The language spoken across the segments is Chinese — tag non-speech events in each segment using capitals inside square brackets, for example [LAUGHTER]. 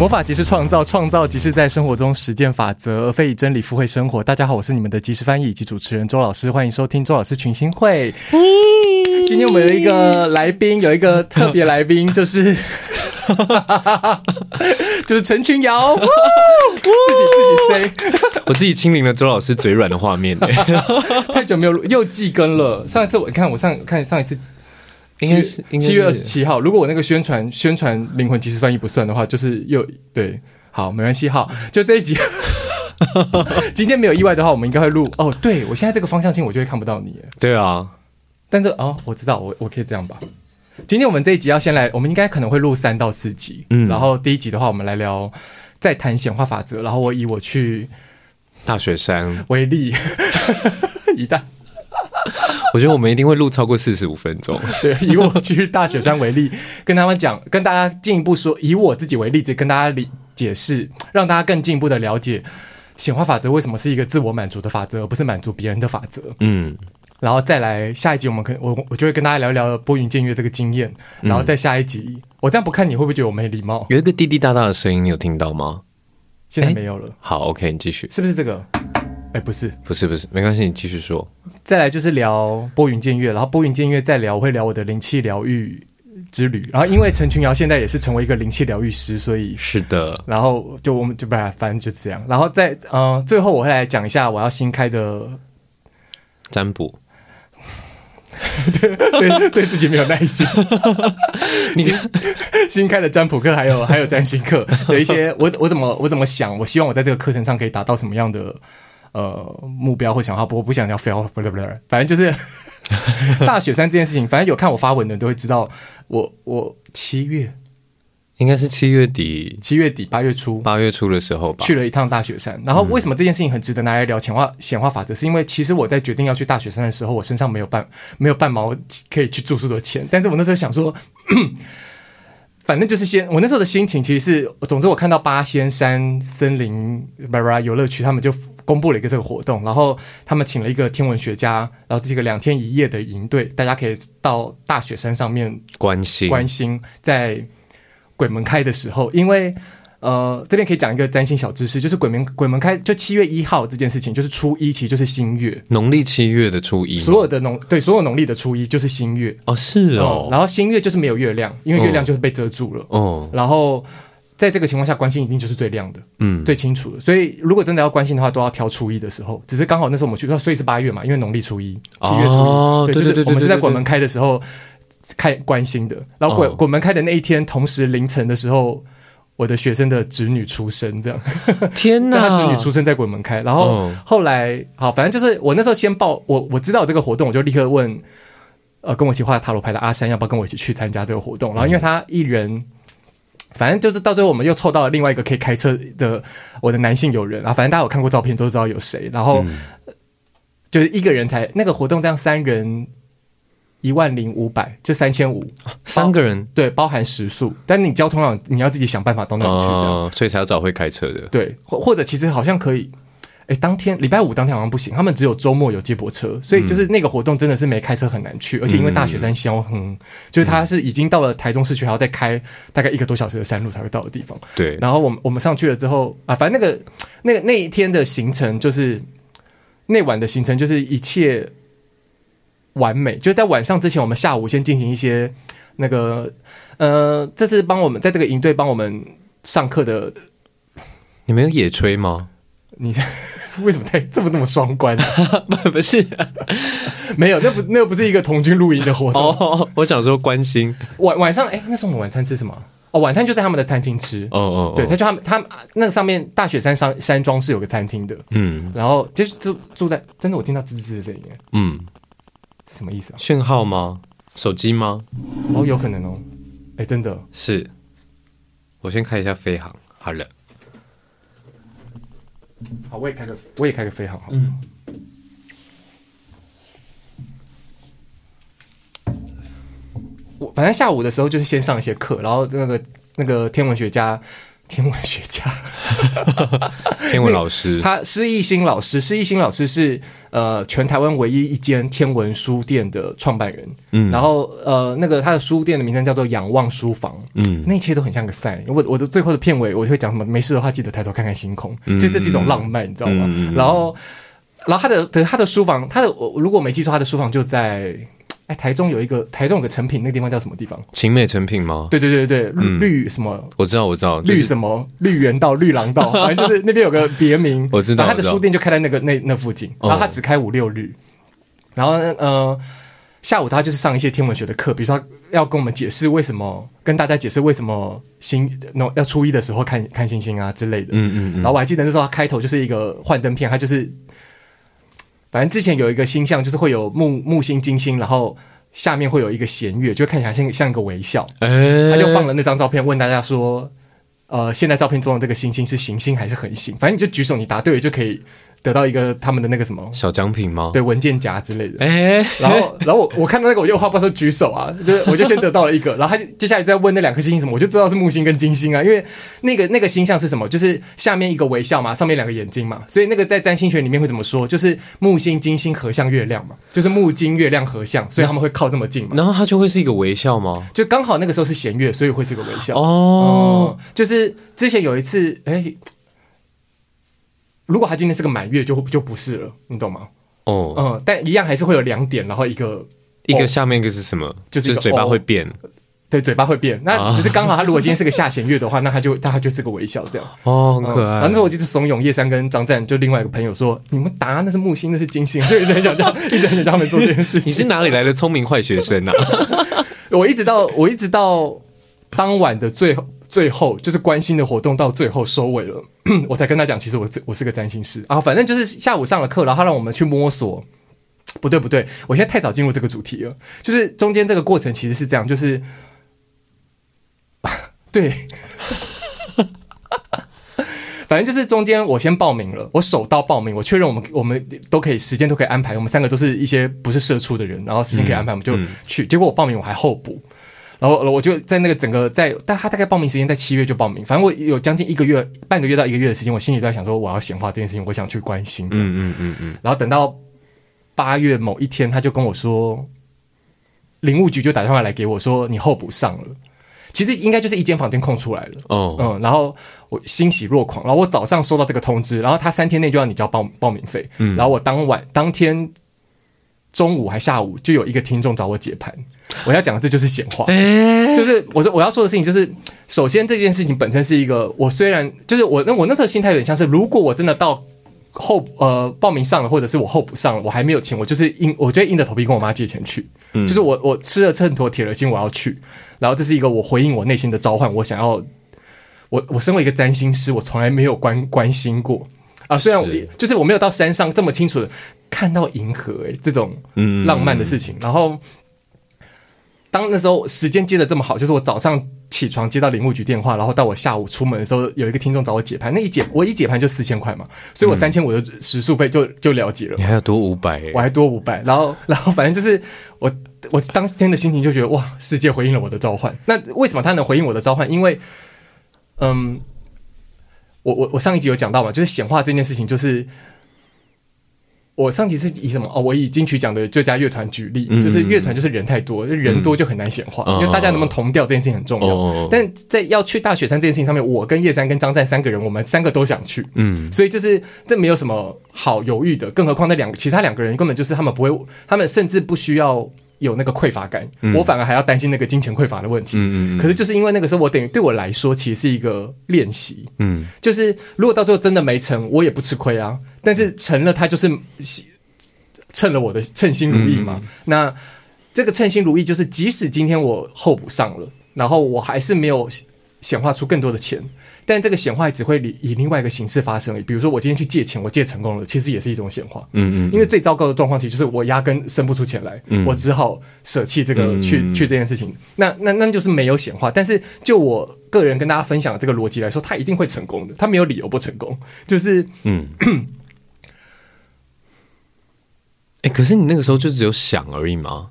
魔法即是创造，创造即是在生活中实践法则，而非以真理附会生活。大家好，我是你们的即时翻译以及主持人周老师，欢迎收听周老师群星会。[LAUGHS] 今天我们有一个来宾，有一个特别来宾，就是 [LAUGHS] 就是陈群瑶，[LAUGHS] 自己自己 say，我自己亲临了周老师嘴软的画面，太久没有又季更了。上一次我看我上看上一次。应该是七月二十七号。如果我那个宣传宣传灵魂即时翻译不算的话，就是又对，好，没关系，好，就这一集。[LAUGHS] 今天没有意外的话，我们应该会录。哦，对，我现在这个方向性，我就会看不到你。对啊，但是哦，我知道，我我可以这样吧。今天我们这一集要先来，我们应该可能会录三到四集。嗯，然后第一集的话，我们来聊再谈显化法则。然后我以我去大雪山为例，一旦。[LAUGHS] 我觉得我们一定会录超过四十五分钟。[LAUGHS] 对，以我去大雪山为例，跟他们讲，跟大家进一步说，以我自己为例子，跟大家理解释，让大家更进一步的了解显化法则为什么是一个自我满足的法则，而不是满足别人的法则。嗯，然后再来下一集，我们可我我就会跟大家聊一聊拨云见月这个经验。然后再下一集，我这样不看你会不会觉得我没礼貌？有一个滴滴答答的声音，你有听到吗？现在没有了。欸、好，OK，你继续，是不是这个？哎，欸、不是，不是，不是，没关系，你继续说。再来就是聊拨云见月，然后拨云见月再聊，我会聊我的灵气疗愈之旅。然后因为陈群瑶现在也是成为一个灵气疗愈师，所以是的。然后就我们就不然，反正就这样。然后再呃，最后我会来讲一下我要新开的占卜。[LAUGHS] 对对，对自己没有耐心。[LAUGHS] 新新开的占卜课，还有还有占星课有一些，我我怎么我怎么想？我希望我在这个课程上可以达到什么样的呃目标或想法？不过不想要 fail，不不不，反正就是大雪山这件事情。反正有看我发文的都会知道我，我七月。应该是七月底，七月底八月初，八月初的时候吧，去了一趟大雪山。然后为什么这件事情很值得拿来聊显化显化法则？是因为其实我在决定要去大雪山的时候，我身上没有半没有半毛可以去住宿的钱。但是我那时候想说，反正就是先，我那时候的心情其实是，总之我看到八仙山森林巴拉游乐区，他们就公布了一个这个活动，然后他们请了一个天文学家，然后这是一个两天一夜的营队，大家可以到大雪山上面观星观星，在。鬼门开的时候，因为呃，这边可以讲一个占星小知识，就是鬼门鬼门开就七月一号这件事情，就是初一，其实就是新月，农历七月的初一，所有的农对所有农历的初一就是新月。哦，是哦、嗯，然后新月就是没有月亮，因为月亮就是被遮住了。哦，然后在这个情况下，关心一定就是最亮的，嗯，最清楚的，所以如果真的要关心的话，都要挑初一的时候，只是刚好那时候我们去，所以是八月嘛，因为农历初一，七月初一，哦、对，就是我们是在鬼门开的时候。开关心的，然后鬼鬼门开的那一天，同时凌晨的时候，我的学生的侄女出生，这样。[LAUGHS] 天哪！他侄女出生在鬼门开，然后后来好，反正就是我那时候先报我我知道这个活动，我就立刻问呃跟我一起画塔罗牌的阿山要不要跟我一起去参加这个活动。然后因为他一人，反正就是到最后我们又凑到了另外一个可以开车的我的男性友人啊，反正大家有看过照片都知道有谁。然后就是一个人才那个活动这样三人。一万零五百，就三千五，三个人对，包含食宿，但你交通上你要自己想办法到那里去，这样、哦，所以才要找会开车的。对，或或者其实好像可以，哎，当天礼拜五当天好像不行，他们只有周末有接驳车，所以就是那个活动真的是没开车很难去，嗯、而且因为大雪山消哼，就是它是已经到了台中市区，还要再开大概一个多小时的山路才会到的地方。对，然后我们我们上去了之后啊，反正那个那个那一天的行程就是那晚的行程就是一切。完美，就在晚上之前，我们下午先进行一些那个，呃，这次帮我们在这个营队帮我们上课的。你没有野炊吗？你 [LAUGHS] 为什么太这么这么双关？[LAUGHS] 不是，没有，那不那不是一个童军露营的活动。哦，我想说关心晚晚上，哎，那时候我们晚餐吃什么？哦，晚餐就在他们的餐厅吃。哦哦，对，他就他们他那上面大雪山山山庄是有个餐厅的。嗯，然后就是住住在，真的我听到滋滋的声音。嗯。什么意思啊？讯号吗？手机吗？哦，有可能哦。哎，真的是。我先开一下飞航，好了。好，我也开个，我也开个飞航，好。嗯。我反正下午的时候就是先上一些课，然后那个那个天文学家天文学家，[LAUGHS] 天文老师，[LAUGHS] 他施一新老师，施一新老师是呃全台湾唯一一间天文书店的创办人，嗯，然后呃那个他的书店的名称叫做仰望书房，嗯，那一切都很像个 sign。我我的最后的片尾我就会讲什么，没事的话记得抬头看看星空，就这是一种浪漫，你知道吗？嗯、然后然后他的他的书房，他的我如果没记错，他的书房就在。哎，台中有一个台中有个成品，那个地方叫什么地方？晴美成品吗？对对对对，绿绿什么？我知道我知道，绿什么？绿园道、绿廊道，[LAUGHS] 反正就是那边有个别名。我知道，他的书店就开在那个那那附近，然后他只开五六日。然后呃，下午他就是上一些天文学的课，比如说要跟我们解释为什么，跟大家解释为什么星那要初一的时候看看星星啊之类的。嗯嗯。然后我还记得那时候他开头就是一个幻灯片，他就是。反正之前有一个星象，就是会有木木星、金星，然后下面会有一个弦月，就看起来像像一个微笑。欸、他就放了那张照片，问大家说：“呃，现在照片中的这个星星是行星还是恒星？”反正你就举手，你答对了就可以。得到一个他们的那个什么小奖品吗？对，文件夹之类的。哎，然后，然后我我看到那个，我又话不说举手啊，就是我就先得到了一个，[LAUGHS] 然后他就接下来再问那两颗星星什么，我就知道是木星跟金星啊，因为那个那个星象是什么，就是下面一个微笑嘛，上面两个眼睛嘛，所以那个在占星学里面会怎么说？就是木星金星合相月亮嘛，就是木金月亮合相，所以他们会靠这么近嘛。然后它就会是一个微笑吗？就刚好那个时候是弦月，所以会是个微笑哦、嗯。就是之前有一次，哎。如果他今天是个满月，就就不是了，你懂吗？哦，嗯，但一样还是会有两点，然后一个一个下面一个是什么？就是嘴巴会变，对，嘴巴会变。那只是刚好，他如果今天是个下弦月的话，[LAUGHS] 那他就那他就是个微笑这样。哦，很可爱。反正我就是怂恿叶珊跟张湛，就另外一个朋友说：“你们答那是木星，那是金星。”就一直很想叫，[LAUGHS] 一直很想叫他们做这件事情。你是哪里来的聪明坏学生啊？[LAUGHS] 我一直到我一直到当晚的最后。最后就是关心的活动到最后收尾了，[CLEARS THROAT] 我才跟他讲，其实我我是个占星师啊。反正就是下午上了课，然后他让我们去摸索。不对不对，我现在太早进入这个主题了。就是中间这个过程其实是这样，就是 [LAUGHS] 对，[LAUGHS] 反正就是中间我先报名了，我手到报名，我确认我们我们都可以时间都可以安排，我们三个都是一些不是社畜的人，然后时间可以安排，我们就去。结果我报名我还候补。然后我就在那个整个在，但他大概报名时间在七月就报名，反正我有将近一个月、半个月到一个月的时间，我心里都在想说我要显化这件事情，我想去关心。嗯嗯嗯嗯。然后等到八月某一天，他就跟我说，林务局就打电话来给我说你候补上了，其实应该就是一间房间空出来了。哦，嗯，然后我欣喜若狂，然后我早上收到这个通知，然后他三天内就要你交报报名费。嗯，然后我当晚当天中午还下午就有一个听众找我解盘。我要讲的这就是显化，就是我说我要说的事情，就是首先这件事情本身是一个，我虽然就是我那我那时候心态有点像是，如果我真的到后呃报名上了，或者是我候补上了，我还没有钱，我就是硬，我就硬着头皮跟我妈借钱去，就是我我吃了秤砣铁了心我要去，然后这是一个我回应我内心的召唤，我想要我我身为一个占星师，我从来没有关关心过啊，虽然我就是我没有到山上这么清楚的看到银河诶、欸，这种浪漫的事情，然后。当那时候时间接的这么好，就是我早上起床接到林务局电话，然后到我下午出门的时候，有一个听众找我解盘，那一解我一解盘就四千块嘛，所以我三千五的时数费就就了结了。你还要多五百，我还多五百，然后然后反正就是我我当天的心情就觉得哇，世界回应了我的召唤。那为什么他能回应我的召唤？因为嗯，我我我上一集有讲到嘛，就是显化这件事情就是。我上集是以什么？哦？我以金曲奖的最佳乐团举例，嗯、就是乐团就是人太多，嗯、人多就很难显化，嗯、因为大家能不能同调这件事情很重要。哦、但在要去大雪山这件事情上面，我跟叶珊跟张湛三个人，我们三个都想去，嗯，所以就是这没有什么好犹豫的，更何况那两个其他两个人根本就是他们不会，他们甚至不需要有那个匮乏感，嗯、我反而还要担心那个金钱匮乏的问题。嗯嗯。可是就是因为那个时候，我等于对我来说，其实是一个练习。嗯，就是如果到最后真的没成，我也不吃亏啊。但是成了，他就是称了我的称心如意嘛。嗯、那这个称心如意，就是即使今天我候补上了，然后我还是没有显化出更多的钱，但这个显化只会以以另外一个形式发生。比如说，我今天去借钱，我借成功了，其实也是一种显化。嗯，嗯嗯。因为最糟糕的状况，其实就是我压根生不出钱来，嗯、我只好舍弃这个去、嗯、去这件事情。那那那就是没有显化。但是就我个人跟大家分享的这个逻辑来说，他一定会成功的，他没有理由不成功。就是嗯。哎、欸，可是你那个时候就只有想而已嘛，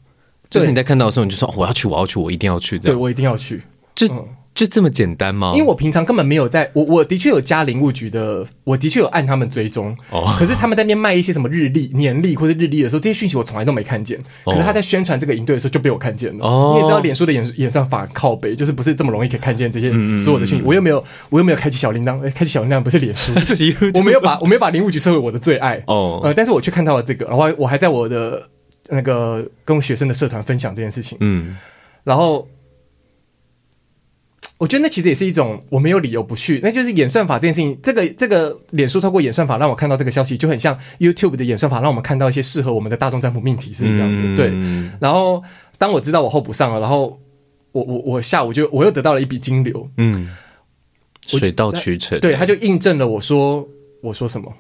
就是你在看到的时候，你就说我要去，我要去，我一定要去，这样。对，我一定要去。就就这么简单吗？因为我平常根本没有在，我我的确有加林务局的，我的确有按他们追踪。哦。可是他们在那边卖一些什么日历、年历或者日历的时候，这些讯息我从来都没看见。可是他在宣传这个营队的时候就被我看见了。哦。你也知道，脸书的演演算法靠背，就是不是这么容易可以看见这些所有的讯息。嗯、我又没有，我又没有开启小铃铛。哎，开启小铃铛不是脸书，[LAUGHS] 是我没有把我没有把林务局设为我的最爱。哦。呃，但是我却看到了这个，然后我还在我的那个跟学生的社团分享这件事情。嗯。然后。我觉得那其实也是一种我没有理由不去，那就是演算法这件事情。这个这个脸书透过演算法让我看到这个消息，就很像 YouTube 的演算法让我们看到一些适合我们的大众占卜命题是一样的。嗯、对。然后当我知道我候补上了，然后我我我下午就我又得到了一笔金流。嗯。水到渠成。对，他就印证了我说我说什么。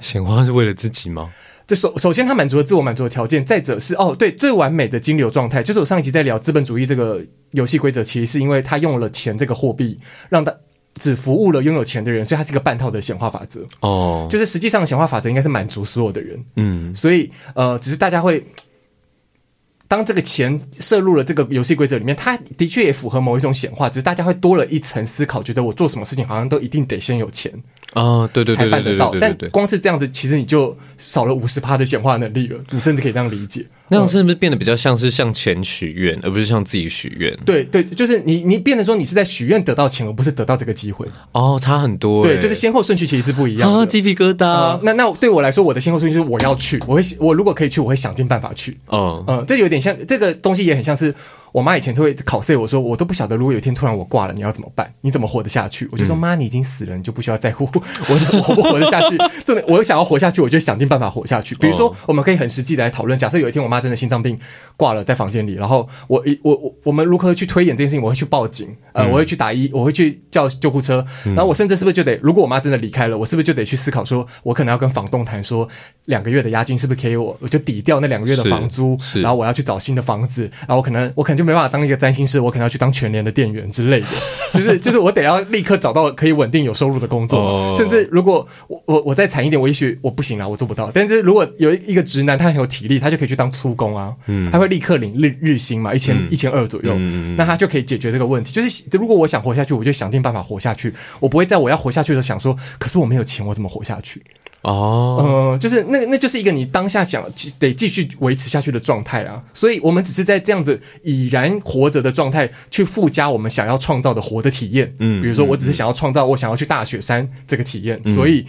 显化是为了自己吗？就首首先，他满足了自我满足的条件。再者是哦，对，最完美的金流状态，就是我上一集在聊资本主义这个游戏规则，其实是因为他用了钱这个货币，让他只服务了拥有钱的人，所以它是一个半套的显化法则。哦，就是实际上的显化法则应该是满足所有的人。嗯，所以呃，只是大家会当这个钱摄入了这个游戏规则里面，它的确也符合某一种显化，只是大家会多了一层思考，觉得我做什么事情好像都一定得先有钱。啊，对对对，才办得到。但光是这样子，其实你就少了五十趴的显化能力了。你甚至可以这样理解，那样是不是变得比较像是向钱许愿，而不是向自己许愿？对对，就是你你变得说你是在许愿得到钱，而不是得到这个机会。哦，差很多。对，就是先后顺序其实是不一样的。啊，鸡皮疙瘩。那那对我来说，我的先后顺序就是我要去，我会我如果可以去，我会想尽办法去。嗯嗯，这有点像这个东西，也很像是我妈以前就会考试我说我都不晓得，如果有一天突然我挂了，你要怎么办？你怎么活得下去？我就说妈，你已经死了，你就不需要在乎我 [LAUGHS] 我活不。活得下去，真的，我想要活下去，我就想尽办法活下去。比如说，我们可以很实际的来讨论，假设有一天我妈真的心脏病挂了，在房间里，然后我一我我我们如何去推演这件事情？我会去报警，呃，我会去打一，我会去叫救护车，然后我甚至是不是就得，如果我妈真的离开了，我是不是就得去思考，说我可能要跟房东谈，说两个月的押金是不是可以我，我就抵掉那两个月的房租，然后我要去找新的房子，然后我可能我可能就没办法当一个占星师，我可能要去当全联的店员之类的，就是 [LAUGHS] 就是我得要立刻找到可以稳定有收入的工作，甚至如果我我我再。惨一点，我也许我不行了，我做不到。但是如果有一个直男，他很有体力，他就可以去当粗工啊，嗯，他会立刻领日日薪嘛，一千一千二左右，嗯，那他就可以解决这个问题。就是如果我想活下去，我就想尽办法活下去，我不会在我要活下去的时候想说，可是我没有钱，我怎么活下去？哦，就是那那就是一个你当下想得继续维持下去的状态啊。所以我们只是在这样子已然活着的状态去附加我们想要创造的活的体验。嗯，比如说我只是想要创造我想要去大雪山这个体验，嗯、所以。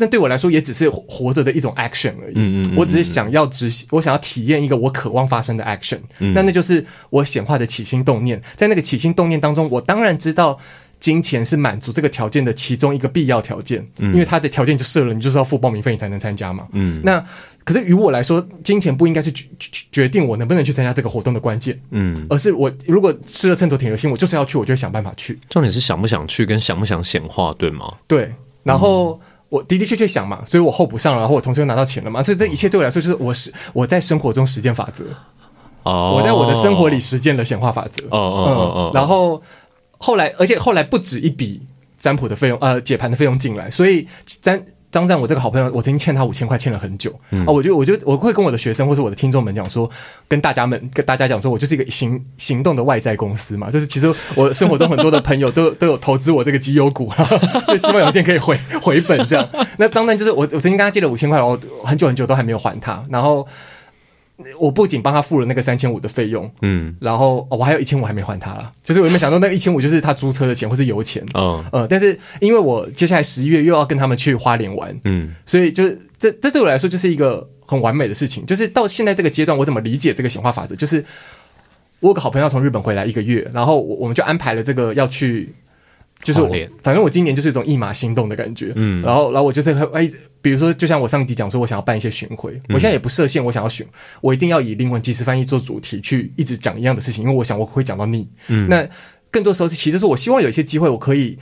那对我来说也只是活着的一种 action 而已。嗯嗯，我只是想要执行，我想要体验一个我渴望发生的 action。嗯，那那就是我显化的起心动念。在那个起心动念当中，我当然知道金钱是满足这个条件的其中一个必要条件。嗯，因为它的条件就设了，你就是要付报名费，你才能参加嘛。嗯，那可是于我来说，金钱不应该是决决定我能不能去参加这个活动的关键。嗯，而是我如果吃了秤砣铁了心，我就是要去，我就会想办法去。重点是想不想去，跟想不想显化，对吗？对，然后。嗯我的的确确想嘛，所以我候补上了，然后我同学又拿到钱了嘛，所以这一切对我来说就是我是我在生活中实践法则，哦，我在我的生活里实践了显化法则，哦哦哦哦，然后后来，而且后来不止一笔占卜的费用，呃，解盘的费用进来，所以占。张赞，我这个好朋友，我曾经欠他五千块，欠了很久。嗯、啊，我就我就我会跟我的学生或者我的听众们讲说，跟大家们跟大家讲说，我就是一个行行动的外债公司嘛，就是其实我生活中很多的朋友都 [LAUGHS] 都有投资我这个绩优股，[LAUGHS] 就希望有一天可以回 [LAUGHS] 回本这样。那张赞就是我我曾经跟他借了五千块，我很久很久都还没有还他，然后。我不仅帮他付了那个三千五的费用，嗯，然后我还有一千五还没还他了，就是我有没有想到那一千五就是他租车的钱或是油钱，嗯呃，但是因为我接下来十一月又要跟他们去花莲玩，嗯，所以就是这这对我来说就是一个很完美的事情，就是到现在这个阶段，我怎么理解这个显化法则？就是我有个好朋友从日本回来一个月，然后我我们就安排了这个要去。就是我，反正我今年就是一种一马心动的感觉，嗯，然后，然后我就是哎，比如说，就像我上集讲说，我想要办一些巡回，嗯、我现在也不设限，我想要巡，我一定要以灵魂即时翻译做主题去一直讲一样的事情，因为我想我会讲到腻，嗯，那更多时候是其实是我希望有一些机会，我可以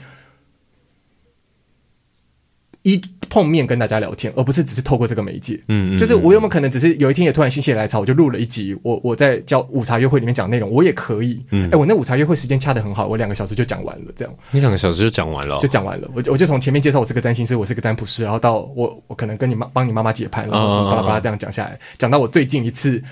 一。碰面跟大家聊天，而不是只是透过这个媒介。嗯，嗯，就是我有没有可能只是有一天也突然心血来潮，我就录了一集，我我在叫午茶约会里面讲内容，我也可以。嗯，哎、欸，我那午茶约会时间掐的很好，我两个小时就讲完了，这样。你两个小时就讲完了，就讲完了。我我就从前面介绍我是个占星师，我是个占卜师，然后到我我可能跟你妈帮你妈妈解盘，然后从巴拉巴拉这样讲下来，讲到我最近一次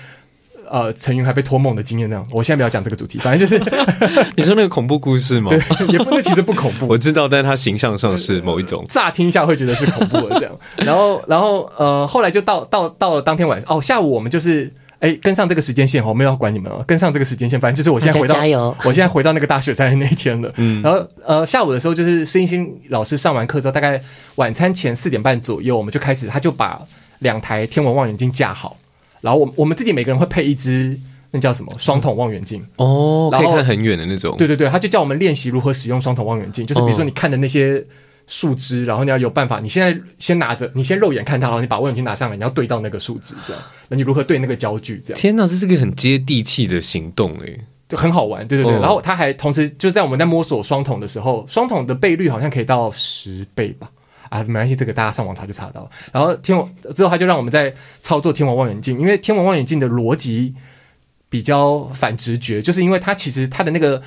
呃陈云还被托梦的经验那样。我现在不要讲这个主题，反正就是 [LAUGHS] 你说那个恐怖故事吗？对，也不，那其实不恐怖。[LAUGHS] 我知道，但是他形象上是某一种，[LAUGHS] 乍听一下会觉得是恐怖的这样。然后，然后呃，后来就到到到了当天晚上，哦，下午我们就是。哎，跟上这个时间线，我没有要管你们哦。跟上这个时间线，反正就是我现在回到，加油！我现在回到那个大雪山的那一天了。嗯，然后呃，下午的时候就是施英新老师上完课之后，大概晚餐前四点半左右，我们就开始，他就把两台天文望远镜架好，然后我我们自己每个人会配一支那叫什么双筒望远镜哦，可以看很远的那种。对对对，他就叫我们练习如何使用双筒望远镜，就是比如说你看的那些。树枝，然后你要有办法。你现在先拿着，你先肉眼看它，然后你把望远镜拿上来，你要对到那个树枝，这样。那你如何对那个焦距？这样。天哪，这是个很接地气的行动诶，就很好玩。对对对。哦、然后他还同时就是在我们在摸索双筒的时候，双筒的倍率好像可以到十倍吧？啊，没关系，这个大家上网查就查到。然后天文之后，他就让我们在操作天文望远镜，因为天文望远镜的逻辑比较反直觉，就是因为它其实它的那个。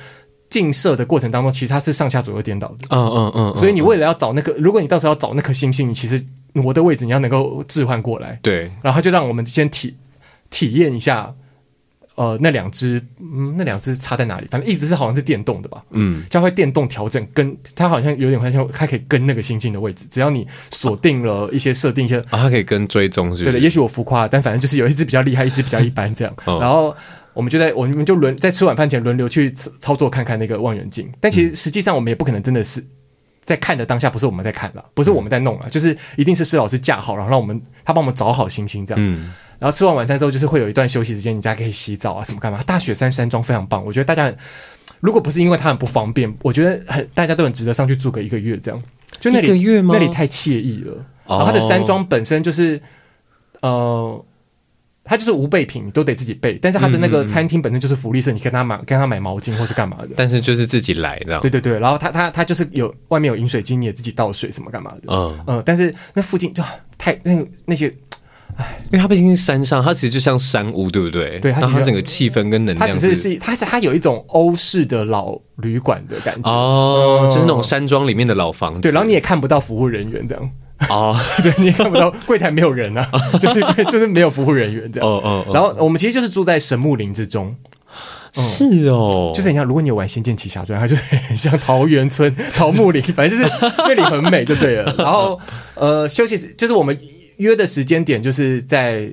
近射的过程当中，其实它是上下左右颠倒的。嗯嗯嗯。所以你为了要找那个，如果你到时候要找那颗星星，你其实挪的位置你要能够置换过来。对。然后就让我们先体体验一下，呃，那两只，嗯，那两只差在哪里？反正一直是好像是电动的吧。嗯。将会电动调整，跟它好像有点像，它可以跟那个星星的位置，只要你锁定了一些设定一些，啊，它可以跟追踪是是？对的，也许我浮夸，但反正就是有一只比较厉害，一只比较一般这样。[LAUGHS] 哦、然后。我们就在我们就轮在吃晚饭前轮流去操作看看那个望远镜，但其实实际上我们也不可能真的是在看的当下，不是我们在看了，不是我们在弄了，就是一定是施老师架好，然后让我们他帮我们找好星星这样。嗯。然后吃完晚餐之后，就是会有一段休息时间，你家可以洗澡啊什么干嘛？大雪山山庄非常棒，我觉得大家如果不是因为它很不方便，我觉得很大家都很值得上去住个一个月这样。就那里一个月吗？那里太惬意了。然后它的山庄本身就是呃。他就是无备品，你都得自己备。但是他的那个餐厅本身就是福利社，你跟他买，跟他买毛巾或是干嘛的。但是就是自己来的。对对对，然后他他他就是有外面有饮水机，你也自己倒水什么干嘛的。嗯嗯，但是那附近就太那那些，唉，因为它毕竟是山上，它其实就像山屋，对不对？对，它它整个气氛跟能量，它只是是它它有一种欧式的老旅馆的感觉哦，就是那种山庄里面的老房子。对，然后你也看不到服务人员这样。哦，[LAUGHS] 对，你也看不到柜台没有人啊，[LAUGHS] 就是就是没有服务人员这样。哦哦。然后我们其实就是住在神木林之中，是哦，就是你像如果你有玩《仙剑奇侠传》，它就是很像桃源村、桃木林，反正就是那里很美就对了。然后呃，休息就是我们约的时间点，就是在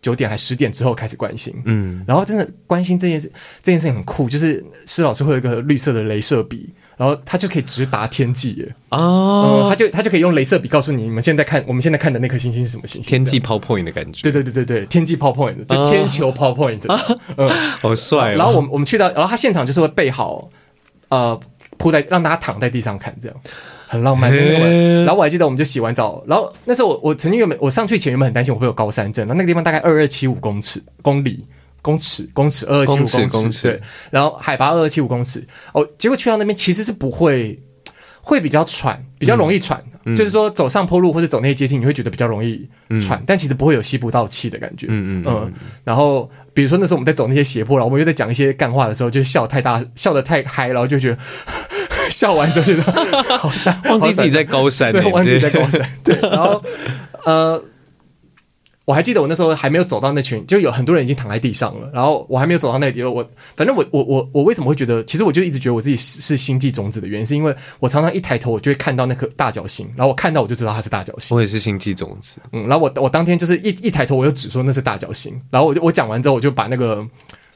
九点还十点之后开始关心。嗯，然后真的关心这件事，这件事情很酷，就是施老师会有一个绿色的镭射笔。然后他就可以直达天际耶哦、嗯，他就他就可以用镭射笔告诉你，你们现在看我们现在看的那颗星星是什么星星？天际 PowerPoint 的感觉。对对对对对，天际 PowerPoint 就天球 PowerPoint。嗯，[LAUGHS] 好帅、哦。然后我们我们去到，然后他现场就是会备好，呃，铺在让大家躺在地上看，这样很浪漫。然后我还记得，我们就洗完澡，然后那时候我我曾经原本我上去前原本很担心我会有高山症，那那个地方大概二二七五公尺公里。公尺，公尺，二二七五公尺，公尺，对，然后海拔二二七五公尺，哦，结果去到那边其实是不会，会比较喘，比较容易喘，嗯、就是说走上坡路或者走那些阶梯，你会觉得比较容易喘，嗯、但其实不会有吸不到气的感觉，嗯嗯嗯，然后比如说那时候我们在走那些斜坡，然后我们又在讲一些干话的时候，就笑太大，笑得太嗨，然后就觉得 [LAUGHS] 笑完之后觉得好像忘记自己在高山，对，忘记自己在高山，对，然后呃。我还记得我那时候还没有走到那群，就有很多人已经躺在地上了。然后我还没有走到那里，我反正我我我我为什么会觉得？其实我就一直觉得我自己是是星际种子的原因，是因为我常常一抬头，我就会看到那颗大角星，然后我看到我就知道它是大角星。我也是星际种子，嗯。然后我我当天就是一一抬头，我就只说那是大角星。然后我就我讲完之后，我就把那个。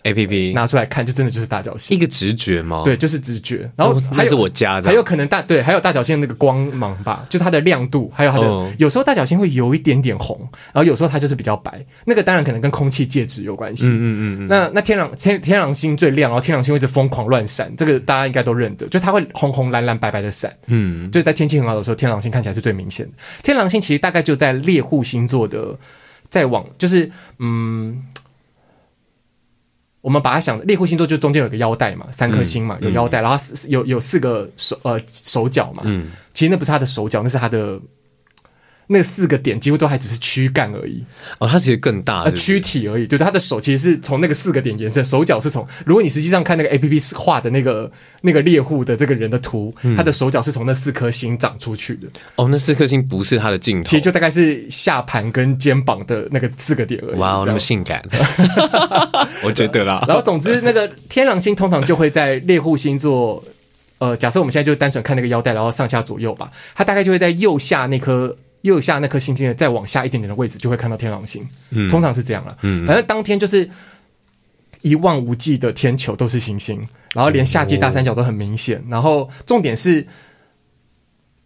A P P 拿出来看，就真的就是大角星，一个直觉吗？对，就是直觉。然后还是我家的，还有可能大对，还有大角星的那个光芒吧，就是它的亮度，还有它的、哦、有时候大角星会有一点点红，然后有时候它就是比较白。那个当然可能跟空气介质有关系。嗯嗯嗯。那那天狼天天狼星最亮，然后天狼星会一直疯狂乱闪，这个大家应该都认得，就它会红红蓝蓝白白的闪。嗯，就是在天气很好的时候，天狼星看起来是最明显的。天狼星其实大概就在猎户星座的再往，就是嗯。我们把它想猎户星座就中间有个腰带嘛，三颗星嘛，有腰带，然后有有四个手呃手脚嘛，嗯，其实那不是他的手脚，那是他的那四个点几乎都还只是躯干而已。哦，它其实更大，呃，躯体而已。对，它的手其实是从那个四个点延伸，手脚是从。如果你实际上看那个 A P P 画的那个那个猎户的这个人的图，他的手脚是从那四颗星长出去的。哦，那四颗星不是他的镜头，其实就大概是下盘跟肩膀的那个四个点而已。哇，那么性感，[LAUGHS] [LAUGHS] 我觉得啦。然后总之，那个天狼星通常就会在猎户星座。呃，假设我们现在就单纯看那个腰带，然后上下左右吧，它大概就会在右下那颗右下那颗星星的再往下一点点的位置，就会看到天狼星。嗯，通常是这样了。嗯，反正当天就是一望无际的天球都是星星，然后连夏季大三角都很明显。然后重点是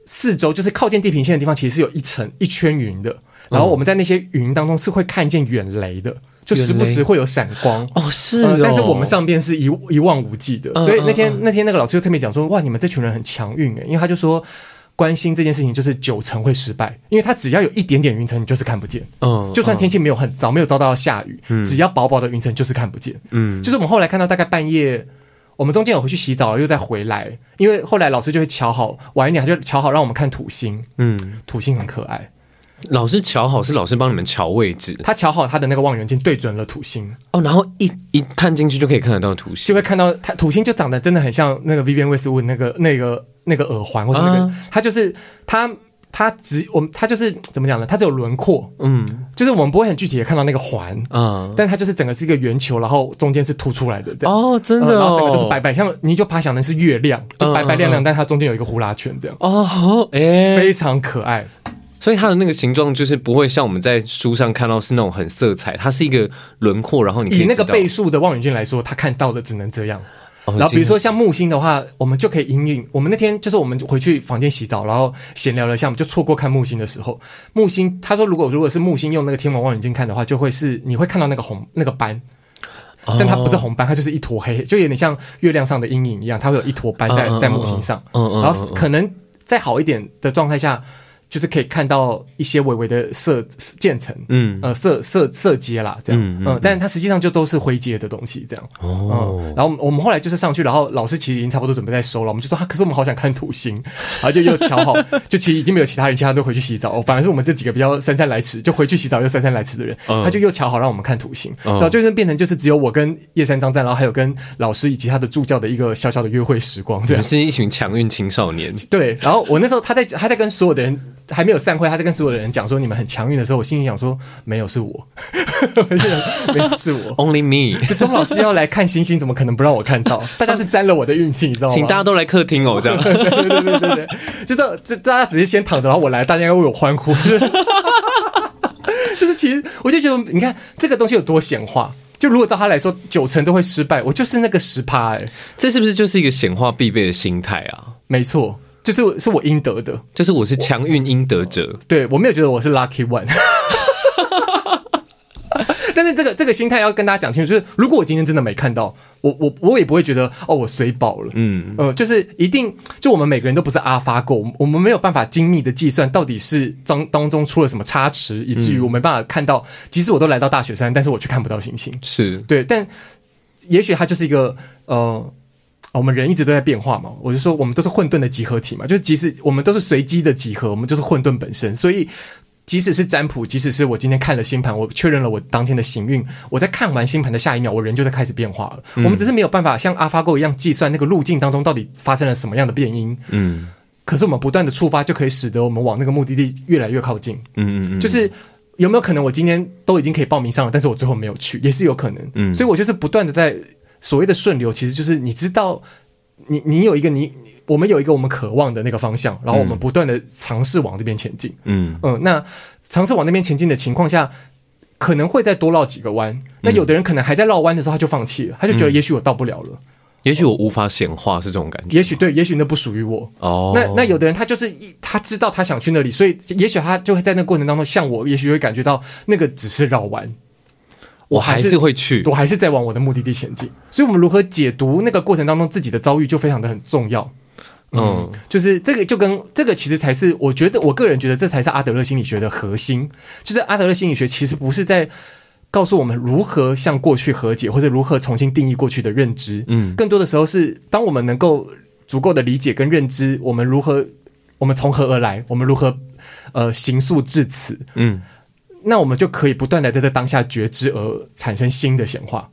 四周就是靠近地平线的地方，其实是有一层一圈云的。然后我们在那些云当中是会看见远雷的。就时不时会有闪光哦，是哦、呃，但是我们上边是一一望无际的，所以那天那天那个老师就特别讲说，哇，你们这群人很强运诶，因为他就说观星这件事情就是九成会失败，因为它只要有一点点云层，你就是看不见，嗯，就算天气没有很早，没有遭到下雨，只要薄薄的云层就是看不见，嗯，就是我们后来看到大概半夜，我们中间有回去洗澡又再回来，因为后来老师就会瞧好晚一点，他就瞧好让我们看土星，嗯，土星很可爱。老师瞧好是老师帮你们瞧位置，他瞧好他的那个望远镜对准了土星。哦，然后一一探进去就可以看得到土星，就会看到它土星就长得真的很像那个 Vivienne Westwood 那个那个那个耳环或者那个，它、啊、就是它它只我们它就是怎么讲呢？它只有轮廓，嗯，就是我们不会很具体的看到那个环，嗯，但它就是整个是一个圆球，然后中间是凸出来的这样。哦，真的、然后整个都是白白，像你就怕想的是月亮，就白白亮亮，嗯、但它中间有一个呼啦圈这样。哦，哎、欸，非常可爱。所以它的那个形状就是不会像我们在书上看到是那种很色彩，它是一个轮廓，然后你可以以那个倍数的望远镜来说，它看到的只能这样。哦、然后比如说像木星的话，我们就可以隐隐。我们那天就是我们回去房间洗澡，然后闲聊了一下，我们就错过看木星的时候。木星他说，如果如果是木星用那个天文望远镜看的话，就会是你会看到那个红那个斑，但它不是红斑，它就是一坨黑黑，就有点像月亮上的阴影一样，它会有一坨斑在在木星上。嗯嗯，然后可能再好一点的状态下。就是可以看到一些微微的色渐层，嗯，呃，色色色阶啦，这样，嗯，但是它实际上就都是灰阶的东西，这样，哦、嗯，然后我们后来就是上去，然后老师其实已经差不多准备在收了，我们就说，啊，可是我们好想看土星，[LAUGHS] 然后就又瞧好，就其实已经没有其他人，其他人都回去洗澡，反而是我们这几个比较姗姗来迟，就回去洗澡又姗姗来迟的人，嗯、他就又瞧好让我们看土星，嗯、然后就是变成就是只有我跟叶山张赞，然后还有跟老师以及他的助教的一个小小的约会时光，这样，是一群强运青少年，对，然后我那时候他在他在跟所有的人。还没有散会，他在跟所有的人讲说你们很强运的时候，我心里想说没有是我，没有是我，Only me。这钟老师要来看星星，怎么可能不让我看到？大家是沾了我的运气，你知道吗？请大家都来客厅哦，这样。对对对对对，就这这大家只是先躺着，然后我来，大家要为我欢呼。就是其实我就觉得，你看这个东西有多显化。就如果照他来说，九成都会失败，我就是那个十趴哎，这是不是就是一个显化必备的心态啊？没错。就是是我应得的，就是我是强运应得者，我对我没有觉得我是 lucky one，[LAUGHS] 但是这个这个心态要跟大家讲清楚，就是如果我今天真的没看到，我我我也不会觉得哦我衰爆了，嗯。呃，就是一定就我们每个人都不是 AlphaGo，我们没有办法精密的计算到底是当当中出了什么差池，以至于我没办法看到，即使我都来到大雪山，但是我却看不到星星，是。对，但也许它就是一个呃。我们人一直都在变化嘛，我就说我们都是混沌的集合体嘛，就是即使我们都是随机的集合，我们就是混沌本身。所以，即使是占卜，即使是我今天看了星盘，我确认了我当天的行运，我在看完星盘的下一秒，我人就在开始变化了。嗯、我们只是没有办法像 AlphaGo 一样计算那个路径当中到底发生了什么样的变因。嗯，可是我们不断的触发，就可以使得我们往那个目的地越来越靠近。嗯嗯嗯，就是有没有可能我今天都已经可以报名上了，但是我最后没有去，也是有可能。嗯，所以我就是不断的在。所谓的顺流，其实就是你知道你，你你有一个你，我们有一个我们渴望的那个方向，然后我们不断的尝试往这边前进。嗯嗯，那尝试往那边前进的情况下，可能会再多绕几个弯。那有的人可能还在绕弯的时候，他就放弃了，他就觉得也许我到不了了，嗯、也许我无法显化是这种感觉。也许对，也许那不属于我。哦，那那有的人他就是他知道他想去那里，所以也许他就会在那个过程当中，像我，也许会感觉到那个只是绕弯。我还是会去，我还是在往我的目的地前进。所以，我们如何解读那个过程当中自己的遭遇，就非常的很重要。嗯，就是这个，就跟这个其实才是我觉得，我个人觉得这才是阿德勒心理学的核心。就是阿德勒心理学其实不是在告诉我们如何向过去和解，或者如何重新定义过去的认知。嗯，更多的时候是当我们能够足够的理解跟认知，我们如何我们从何而来，我们如何呃行塑至此，嗯，那我们就可以不断的在这当下觉知而产生新的显化。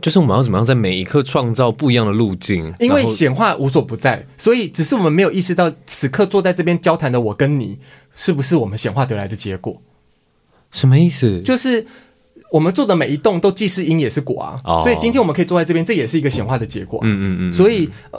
就是我们要怎么样在每一刻创造不一样的路径？因为显化无所不在，所以只是我们没有意识到，此刻坐在这边交谈的我跟你，是不是我们显化得来的结果？什么意思？就是我们做的每一动都既是因也是果啊。哦、所以今天我们可以坐在这边，这也是一个显化的结果。嗯嗯嗯。所以呃。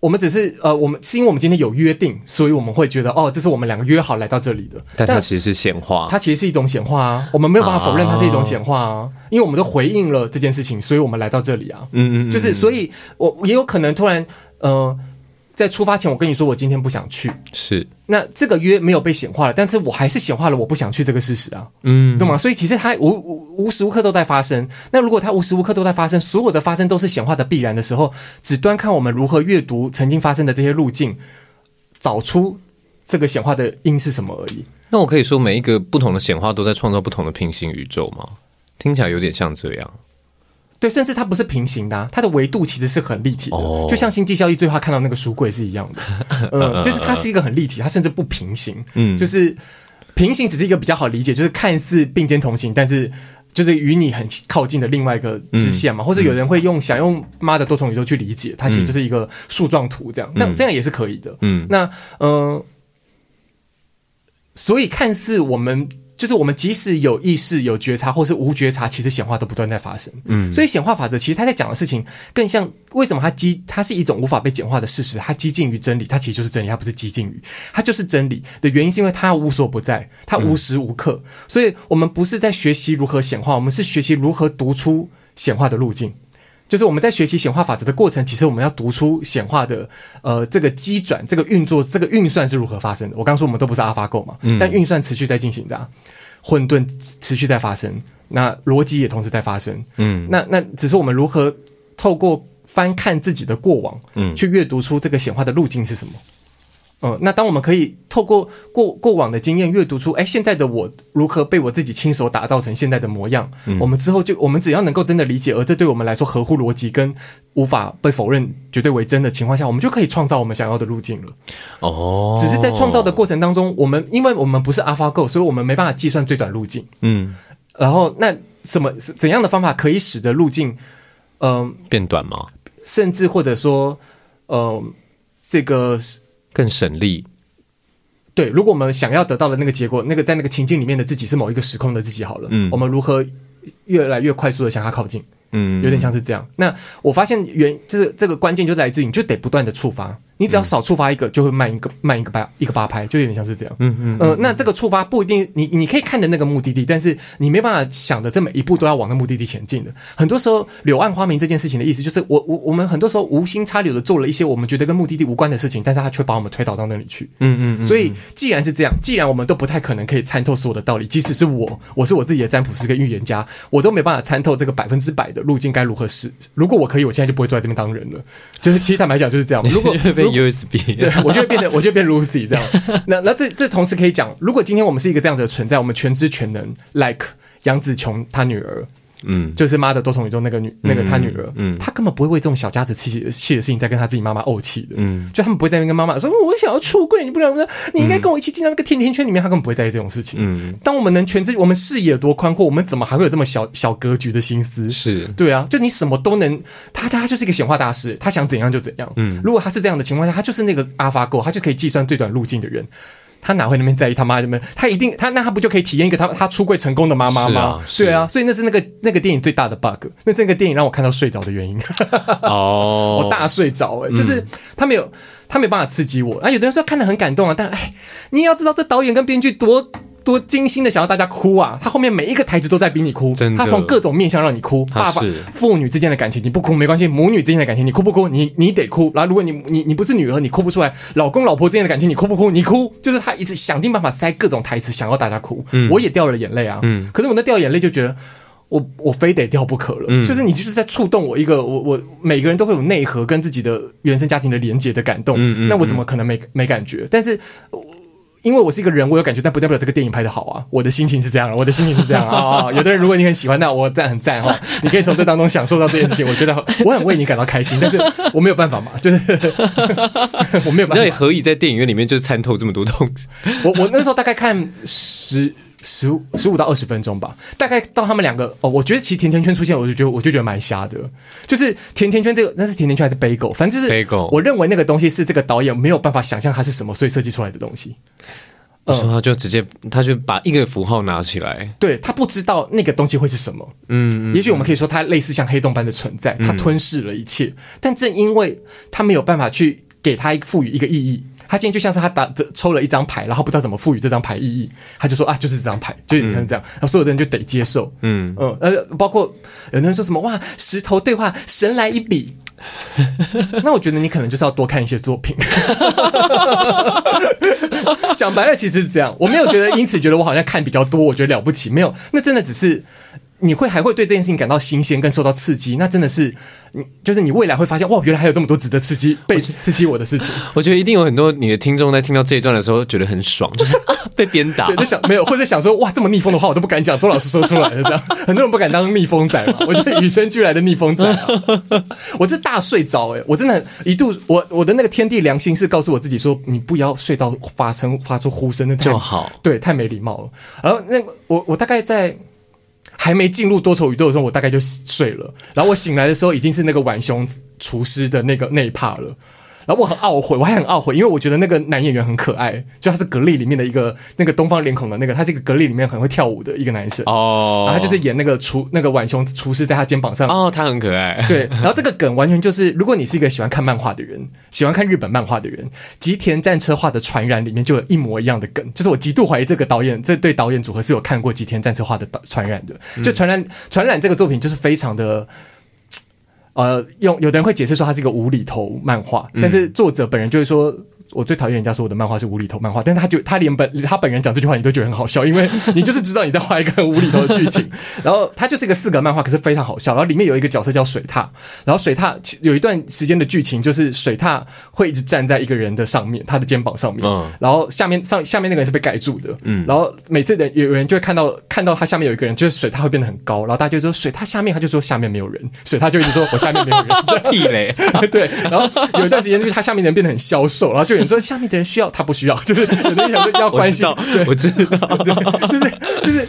我们只是呃，我们是因为我们今天有约定，所以我们会觉得哦，这是我们两个约好来到这里的。但它其实是显化，它其实是一种显化啊。我们没有办法否认它是一种显化啊，哦、因为我们都回应了这件事情，所以我们来到这里啊。嗯，嗯嗯，就是所以我也有可能突然呃。在出发前，我跟你说我今天不想去，是那这个约没有被显化了，但是我还是显化了我不想去这个事实啊，嗯，懂吗？所以其实它无无无时无刻都在发生。那如果它无时无刻都在发生，所有的发生都是显化的必然的时候，只端看我们如何阅读曾经发生的这些路径，找出这个显化的因是什么而已。那我可以说每一个不同的显化都在创造不同的平行宇宙吗？听起来有点像这样。对，甚至它不是平行的，啊，它的维度其实是很立体的，哦、就像星际效益最后看到那个书柜是一样的，[LAUGHS] 嗯，就是它是一个很立体，它甚至不平行，嗯，就是平行只是一个比较好理解，就是看似并肩同行，但是就是与你很靠近的另外一个支线嘛，嗯、或者有人会用想用妈的多重宇宙去理解，它其实就是一个树状图这样，这样这样也是可以的，嗯，那嗯、呃，所以看似我们。就是我们即使有意识、有觉察，或是无觉察，其实显化都不断在发生。嗯，所以显化法则其实他在讲的事情，更像为什么它激，它是一种无法被简化的事实，它接近于真理，它其实就是真理，它不是激进于，它就是真理的原因，是因为它无所不在，它无时无刻。嗯，所以我们不是在学习如何显化，我们是学习如何读出显化的路径。就是我们在学习显化法则的过程，其实我们要读出显化的呃这个机转、这个运作、这个运算是如何发生的。我刚刚说我们都不是 AlphaGo 嘛，嗯、但运算持续在进行着，混沌持续在发生，那逻辑也同时在发生。嗯，那那只是我们如何透过翻看自己的过往，嗯，去阅读出这个显化的路径是什么。嗯，那当我们可以透过过过往的经验阅读出，哎，现在的我如何被我自己亲手打造成现在的模样？嗯，我们之后就，我们只要能够真的理解，而这对我们来说合乎逻辑跟无法被否认、绝对为真的情况下，我们就可以创造我们想要的路径了。哦，只是在创造的过程当中，我们因为我们不是 AlphaGo，所以我们没办法计算最短路径。嗯，然后那什么怎样的方法可以使得路径，嗯、呃，变短吗？甚至或者说，呃，这个。更省力，对。如果我们想要得到的那个结果，那个在那个情境里面的自己是某一个时空的自己好了，嗯，我们如何越来越快速的向他靠近？嗯，有点像是这样。那我发现原就是这个关键就来自于你就得不断的触发。你只要少触发一个，就会慢一个，慢一个八一个八拍，就有点像是这样。嗯嗯呃，那这个触发不一定，你你可以看着那个目的地，但是你没办法想的这每一步都要往那目的地前进的。很多时候，柳暗花明这件事情的意思就是，我我我们很多时候无心插柳的做了一些我们觉得跟目的地无关的事情，但是他却把我们推导到那里去。嗯嗯，嗯。所以，既然是这样，既然我们都不太可能可以参透所有的道理，即使是我，我是我自己的占卜师跟预言家，我都没办法参透这个百分之百的路径该如何是。如果我可以，我现在就不会坐在这边当人了。就是其实坦白讲就是这样。如果被 [LAUGHS] USB 对。我就会变得，我就变 Lucy 这样。[LAUGHS] 那那这这同时可以讲，如果今天我们是一个这样子的存在，我们全知全能，like 杨紫琼她女儿，嗯，就是妈的多重宇宙那个女那个她女儿，嗯，她根本不会为这种小家子气气的事情在跟她自己妈妈怄气的，嗯，就他们不会在那边跟妈妈说，我想要出柜，你不能，你应该跟我一起进到那个甜甜圈里面，她根本不会在意这种事情。嗯，当我们能全知，我们视野多宽阔，我们怎么还会有这么小小格局的心思？是对啊，就你什么都能，他他就是一个显化大师，他想怎样就怎样。嗯，如果他是这样的情况下，他就是那个 AlphaGo，他就可以计算最短路径的人。他哪会那么在意他妈什么？他一定他那他不就可以体验一个他他出柜成功的妈妈吗？啊对啊，所以那是那个那个电影最大的 bug，那是那个电影让我看到睡着的原因。[LAUGHS] 哦，我大睡着哎、欸，就是他没有他没有办法刺激我。啊，有的人说看的很感动啊，但哎，你也要知道这导演跟编剧多。多精心的想要大家哭啊！他后面每一个台词都在逼你哭，他从各种面向让你哭。爸爸、父女之间的感情你不哭没关系，母女之间的感情你哭不哭？你你得哭。然后如果你你你不是女儿，你哭不出来。老公老婆之间的感情你哭不哭？你哭。就是他一直想尽办法塞各种台词，想要大家哭。嗯，我也掉了眼泪啊。嗯，可是我那掉眼泪就觉得我我非得掉不可了。嗯，就是你就是在触动我一个我我每个人都会有内核跟自己的原生家庭的连结的感动。嗯，那我怎么可能没没感觉？但是。因为我是一个人，我有感觉，但不代表这个电影拍的好啊。我的心情是这样，我的心情是这样啊、哦。有的人，如果你很喜欢，那我赞很赞哈。[LAUGHS] 你可以从这当中享受到这件事情，我觉得我很为你感到开心，但是我没有办法嘛，就是 [LAUGHS] 我没有办法。那你何以在电影院里面就参透这么多东西？我我那时候大概看十十五十五到二十分钟吧，大概到他们两个哦，我觉得其实甜甜圈出现，我就觉得我就觉得蛮瞎的，就是甜甜圈这个那是甜甜圈还是 bagel，反正就是 bagel。我认为那个东西是这个导演没有办法想象它是什么，所以设计出来的东西。我说他就直接，他就把一个符号拿起来，对，他不知道那个东西会是什么，嗯，也许我们可以说它类似像黑洞般的存在，它吞噬了一切，嗯、但正因为他没有办法去给他赋予一个意义，他今天就像是他打的抽了一张牌，然后不知道怎么赋予这张牌意义，他就说啊，就是这张牌，就是你看这样，然后所有的人就得接受，嗯嗯，呃，包括有人说什么哇，石头对话，神来一笔。[LAUGHS] 那我觉得你可能就是要多看一些作品。[LAUGHS] 讲白了，其实是这样。我没有觉得因此觉得我好像看比较多，我觉得了不起。没有，那真的只是。你会还会对这件事情感到新鲜，跟受到刺激，那真的是你就是你未来会发现哇，原来还有这么多值得刺激、被刺激我的事情。[LAUGHS] 我觉得一定有很多你的听众在听到这一段的时候觉得很爽，就是啊 [LAUGHS] 被鞭打，对，就想没有或者想说哇，这么逆风的话我都不敢讲，周老师说出来了这样，[LAUGHS] 很多人不敢当逆风仔嘛。我觉得与生俱来的逆风仔啊，我这大睡着哎、欸，我真的一度我我的那个天地良心是告诉我自己说，你不要睡到发声发出呼声，的就好，对，太没礼貌了。然后那我我大概在。还没进入多愁宇宙的时候，我大概就睡了。然后我醒来的时候，已经是那个浣熊厨师的那个那一趴了。然后我很懊悔，我还很懊悔，因为我觉得那个男演员很可爱，就他是格力里面的一个那个东方脸孔的那个，他是一个格力里面很会跳舞的一个男生哦。然后他就是演那个厨那个浣熊厨师在他肩膀上哦，他很可爱。对，然后这个梗完全就是，如果你是一个喜欢看漫画的人，喜欢看日本漫画的人，吉田战车画的传染里面就有一模一样的梗，就是我极度怀疑这个导演这对导演组合是有看过吉田战车画的传染的，就传染传染这个作品就是非常的。呃，用有的人会解释说它是一个无厘头漫画，但是作者本人就是说。我最讨厌人家说我的漫画是无厘头漫画，但是他就他连本他本人讲这句话，你都觉得很好笑，因为你就是知道你在画一个很无厘头的剧情。然后他就是一个四格漫画，可是非常好笑。然后里面有一个角色叫水獭，然后水獭有一段时间的剧情就是水獭会一直站在一个人的上面，他的肩膀上面，然后下面上下面那个人是被盖住的，嗯，然后每次人有人就会看到看到他下面有一个人，就是水獭会变得很高，然后大家就说水獭下面，他就说下面没有人，水獭就一直说我下面没有人，[LAUGHS] 屁嘞，[LAUGHS] 对。然后有一段时间就是他下面人变得很消瘦，然后就有人说下面的人需要。他不需要，就是有的人想说要 [LAUGHS] 关心，[LAUGHS] 我知道，[LAUGHS] 对，就是就是，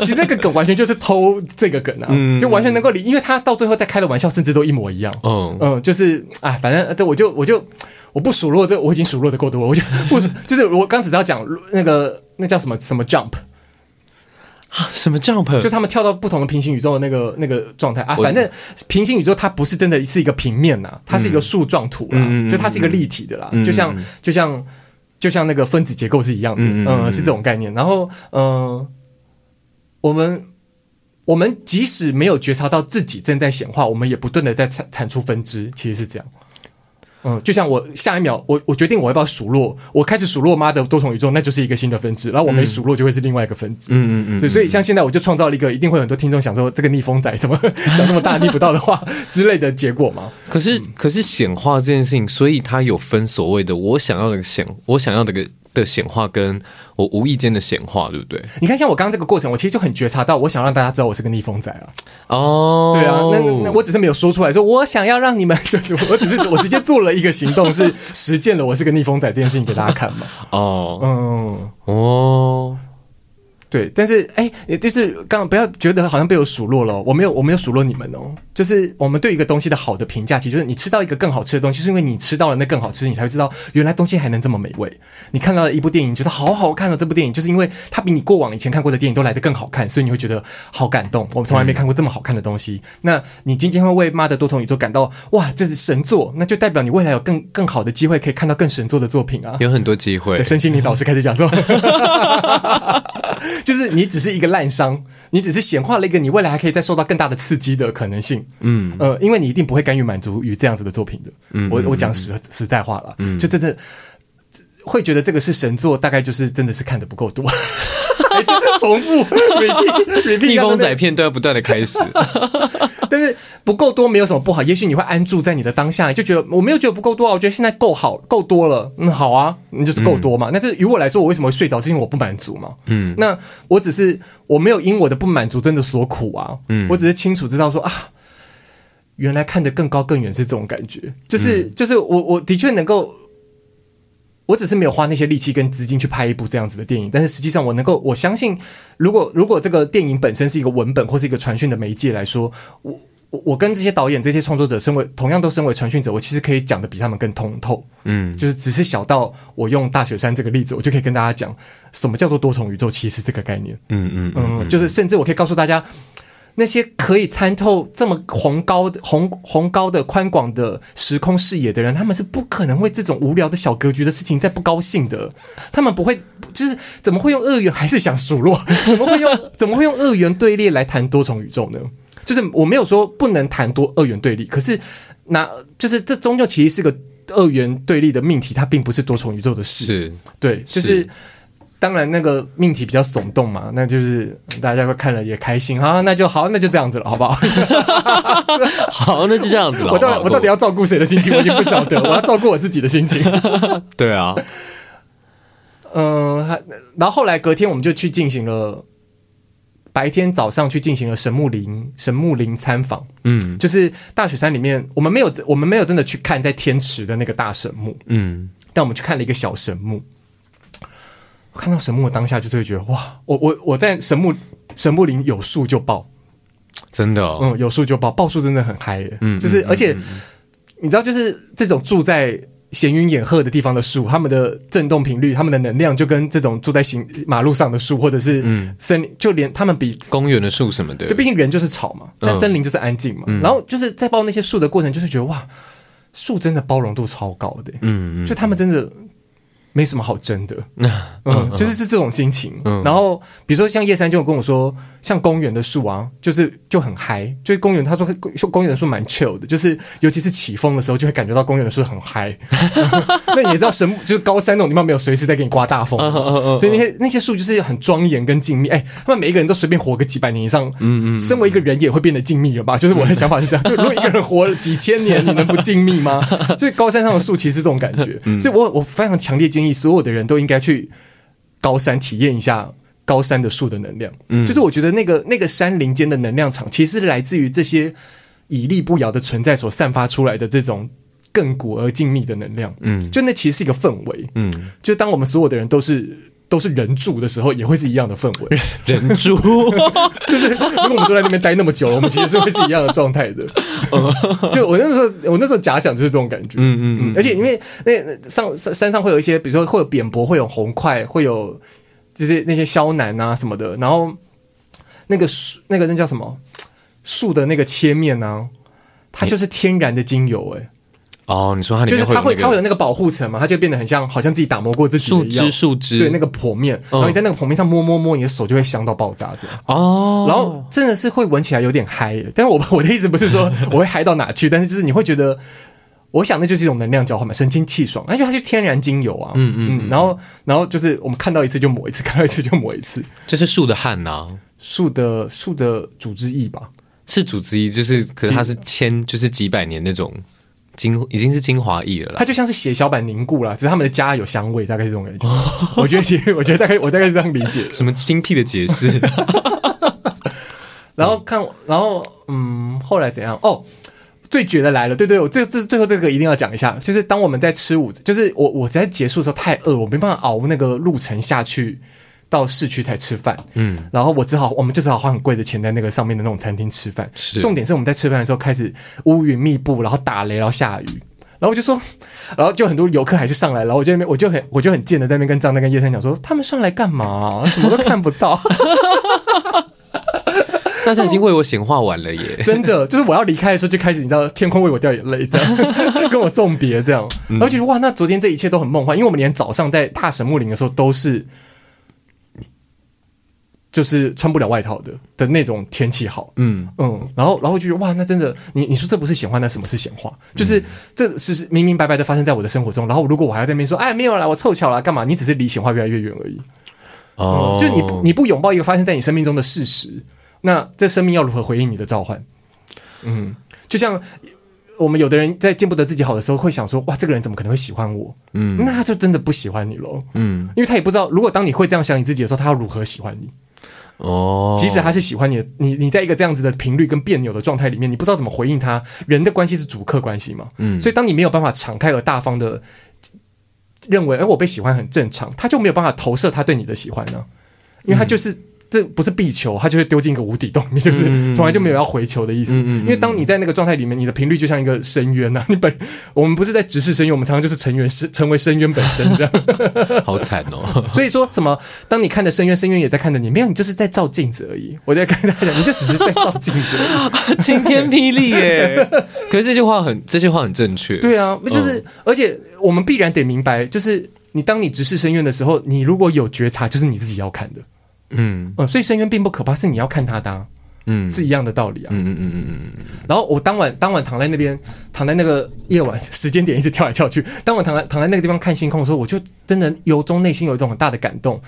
其实那个梗完全就是偷这个梗啊，嗯、就完全能够理，因为他到最后在开的玩笑，甚至都一模一样。嗯嗯，就是啊，反正这我就我就我不数落这个，我已经数落的够多了，我就不就是我刚只是要讲那个那叫什么什么 jump。什么 jump？就他们跳到不同的平行宇宙的那个那个状态啊，反正平行宇宙它不是真的是一个平面呐、啊，它是一个树状图啦，嗯、就它是一个立体的啦，嗯、就像就像就像那个分子结构是一样的，嗯，嗯，是这种概念。然后，嗯、呃，我们我们即使没有觉察到自己正在显化，我们也不断的在产产出分支，其实是这样。嗯，就像我下一秒，我我决定我要不要数落，我开始数落妈的多重宇宙，那就是一个新的分支，然后我没数落就会是另外一个分支。嗯嗯嗯。所以所以像现在我就创造了一个，一定会有很多听众想说这个逆风仔怎么讲那么大逆不道的话 [LAUGHS] 之类的结果嘛。可是可是显化这件事情，所以它有分所谓的我想要的显，我想要的个。的显化跟我无意间的显化，对不对？你看，像我刚刚这个过程，我其实就很觉察到，我想让大家知道我是个逆风仔啊。哦，对啊，那那我只是没有说出来，说我想要让你们，就是我只是我直接做了一个行动，是实践了我是个逆风仔这件事情给大家看嘛。[LAUGHS] 哦，嗯，哦。对，但是哎，也就是刚刚不要觉得好像被我数落了，我没有，我没有数落你们哦。就是我们对一个东西的好的评价，其实就是你吃到一个更好吃的东西，就是因为你吃到了那更好吃，你才会知道原来东西还能这么美味。你看到了一部电影，觉得好好看的这部电影，就是因为它比你过往以前看过的电影都来得更好看，所以你会觉得好感动。我们从来没看过这么好看的东西。嗯、那你今天会为《妈的多重宇宙》感到哇，这是神作，那就代表你未来有更更好的机会可以看到更神作的作品啊，有很多机会。对，身心灵导师开始讲说。[LAUGHS] 就是你只是一个烂商，你只是显化了一个你未来还可以再受到更大的刺激的可能性。嗯呃，因为你一定不会甘于满足于这样子的作品的。嗯，我我讲实实在话了，嗯，就真的会觉得这个是神作，大概就是真的是看的不够多，还 [LAUGHS] 是重复 repeat repeat [LAUGHS] 逆风仔片都要不断的开始。[LAUGHS] 但是不够多没有什么不好，也许你会安住在你的当下，就觉得我没有觉得不够多啊，我觉得现在够好，够多了，嗯，好啊，你就是够多嘛。那这于我来说，我为什么会睡着？是因为我不满足嘛。嗯，那我只是我没有因我的不满足真的所苦啊。嗯，我只是清楚知道说啊，原来看得更高更远是这种感觉，就是就是我我的确能够。我只是没有花那些力气跟资金去拍一部这样子的电影，但是实际上我能够，我相信，如果如果这个电影本身是一个文本或是一个传讯的媒介来说，我我我跟这些导演、这些创作者，身为同样都身为传讯者，我其实可以讲的比他们更通透。嗯，就是只是小到我用大雪山这个例子，我就可以跟大家讲什么叫做多重宇宙，其实这个概念。嗯嗯嗯，嗯，就是甚至我可以告诉大家。那些可以参透这么宏高的宏宏高的宽广的时空视野的人，他们是不可能为这种无聊的小格局的事情在不高兴的。他们不会，就是怎么会用二元？还是想数落？怎么会用？[LAUGHS] 怎么会用二元对立来谈多重宇宙呢？就是我没有说不能谈多二元对立，可是那就是这终究其实是个二元对立的命题，它并不是多重宇宙的事。是，对，就是。是当然，那个命题比较耸动嘛，那就是大家会看了也开心哈，那就好，那就这样子了，好不好？[LAUGHS] 好，那就这样子了。我到我到底要照顾谁的心情，我已经不晓得。[LAUGHS] 我要照顾我自己的心情。对啊，嗯、[LAUGHS] 呃，然后后来隔天我们就去进行了白天早上去进行了神木林神木林参访。嗯，就是大雪山里面，我们没有我们没有真的去看在天池的那个大神木，嗯，但我们去看了一个小神木。我看到神木的当下，就是会觉得哇，我我我在神木神木林有树就爆，真的、哦，嗯，有树就爆，爆树真的很嗨耶，嗯，就是而且、嗯、你知道，就是这种住在闲云野鹤的地方的树，它们的震动频率，它们的能量，就跟这种住在行马路上的树，或者是森林，嗯、就连他们比公园的树什么的，就毕竟人就是吵嘛，但森林就是安静嘛，嗯、然后就是在抱那些树的过程，就是觉得哇，树真的包容度超高的，嗯嗯，就他们真的。没什么好争的，[LAUGHS] 嗯，就是是这种心情。然后比如说像叶山就有跟我说，像公园的树啊，就是就很嗨，就是公园他说说公园的树蛮 chill 的，就是尤其是起风的时候，就会感觉到公园的树很嗨。[LAUGHS] 那你也知道神就是高山那种地方没有随时在给你刮大风，所以那些那些树就是很庄严跟静谧。哎，他们每一个人都随便活个几百年以上，嗯嗯，身为一个人也会变得静谧了吧？就是我的想法是这样，就如果一个人活了几千年，你能不静谧吗？[LAUGHS] 所以高山上的树其实是这种感觉，所以我我非常强烈建议所有的人都应该去高山体验一下高山的树的能量，嗯，就是我觉得那个那个山林间的能量场，其实来自于这些屹立不摇的存在所散发出来的这种亘古而静谧的能量，嗯，就那其实是一个氛围，嗯，就当我们所有的人都是。都是人住的时候，也会是一样的氛围。[LAUGHS] 人住 [LAUGHS] 就是，如果我们都在那边待那么久了，我们其实是会是一样的状态的。就我那时候，我那时候假想就是这种感觉。嗯嗯嗯。而且因为那上山上会有一些，比如说会有扁柏，会有红块，会有就是那些萧楠啊什么的。然后那个树，那个那叫什么树的那个切面呢、啊？它就是天然的精油、欸，哎。哦，你说它里面就是它会它会有那个保护层嘛，它就变得很像，好像自己打磨过自己一样。树枝树枝，对那个剖面，然后你在那个剖面上摸摸摸，你的手就会香到爆炸这样。哦，然后真的是会闻起来有点嗨，但是我我的意思不是说我会嗨到哪去，但是就是你会觉得，我想那就是一种能量交换嘛，神清气爽，而且它就天然精油啊，嗯嗯，然后然后就是我们看到一次就抹一次，看到一次就抹一次，这是树的汗呐，树的树的组织液吧，是组织液，就是可是它是千就是几百年那种。精已经是精华液了啦，它就像是血小板凝固了，只是他们的家有香味，大概是这种感觉。[LAUGHS] 我觉得其实，[LAUGHS] 我觉得大概我大概是这样理解。什么精辟的解释？[LAUGHS] 然后看，然后嗯，后来怎样？哦，最绝的来了，对对，我最这最后这个一定要讲一下，就是当我们在吃午，就是我我在结束的时候太饿，我没办法熬那个路程下去。到市区才吃饭，嗯，然后我只好，我们就只好花很贵的钱在那个上面的那种餐厅吃饭。是，重点是我们在吃饭的时候开始乌云密布，然后打雷，然后下雨，然后我就说，[LAUGHS] 然后就很多游客还是上来，然后我就那边我就很我就很贱的在那边跟张丹跟叶三讲说，他们上来干嘛？什么都看不到。[LAUGHS] 大家已经为我显化完了耶！[LAUGHS] 真的，就是我要离开的时候就开始，你知道，天空为我掉眼泪，这样跟我送别，这样。然后就觉得哇，那昨天这一切都很梦幻，因为我们连早上在踏神木林的时候都是。就是穿不了外套的的那种天气好，嗯嗯，然后然后就觉得哇，那真的，你你说这不是闲话，那什么是闲话？就是这是明明白白的发生在我的生活中，然后如果我还要在那边说，哎，没有啦，我凑巧啦，干嘛？你只是离闲话越来越远而已。哦，嗯，就你你不拥抱一个发生在你生命中的事实，那这生命要如何回应你的召唤？嗯，就像我们有的人在见不得自己好的时候，会想说：“哇，这个人怎么可能会喜欢我？”嗯，那他就真的不喜欢你喽。嗯，因为他也不知道，如果当你会这样想你自己的时候，他要如何喜欢你？哦，即使他是喜欢你的，你你在一个这样子的频率跟别扭的状态里面，你不知道怎么回应他。人的关系是主客关系嘛？嗯，所以当你没有办法敞开而大方的认为，哎，我被喜欢很正常，他就没有办法投射他对你的喜欢呢，因为他就是。这不是必球，他就会丢进一个无底洞，你是不是？从来就没有要回球的意思。因为当你在那个状态里面，你的频率就像一个深渊呐、啊。你本我们不是在直视深渊，我们常常就是成员是成为深渊本身这样。[LAUGHS] 好惨哦！[LAUGHS] 所以说什么？当你看着深渊，深渊也在看着你，没有，你就是在照镜子而已。我在跟大家讲，你就只是在照镜子而已。[LAUGHS] 晴天霹雳耶！可是这句话很，这句话很正确。对啊，就是，嗯、而且我们必然得明白，就是你当你直视深渊的时候，你如果有觉察，就是你自己要看的。嗯嗯，所以深渊并不可怕，是你要看他的、啊，嗯，是一样的道理啊。嗯嗯嗯嗯嗯。然后我当晚当晚躺在那边，躺在那个夜晚时间点一直跳来跳去。当晚躺在躺在那个地方看星空的时候，我就真的由衷内心有一种很大的感动，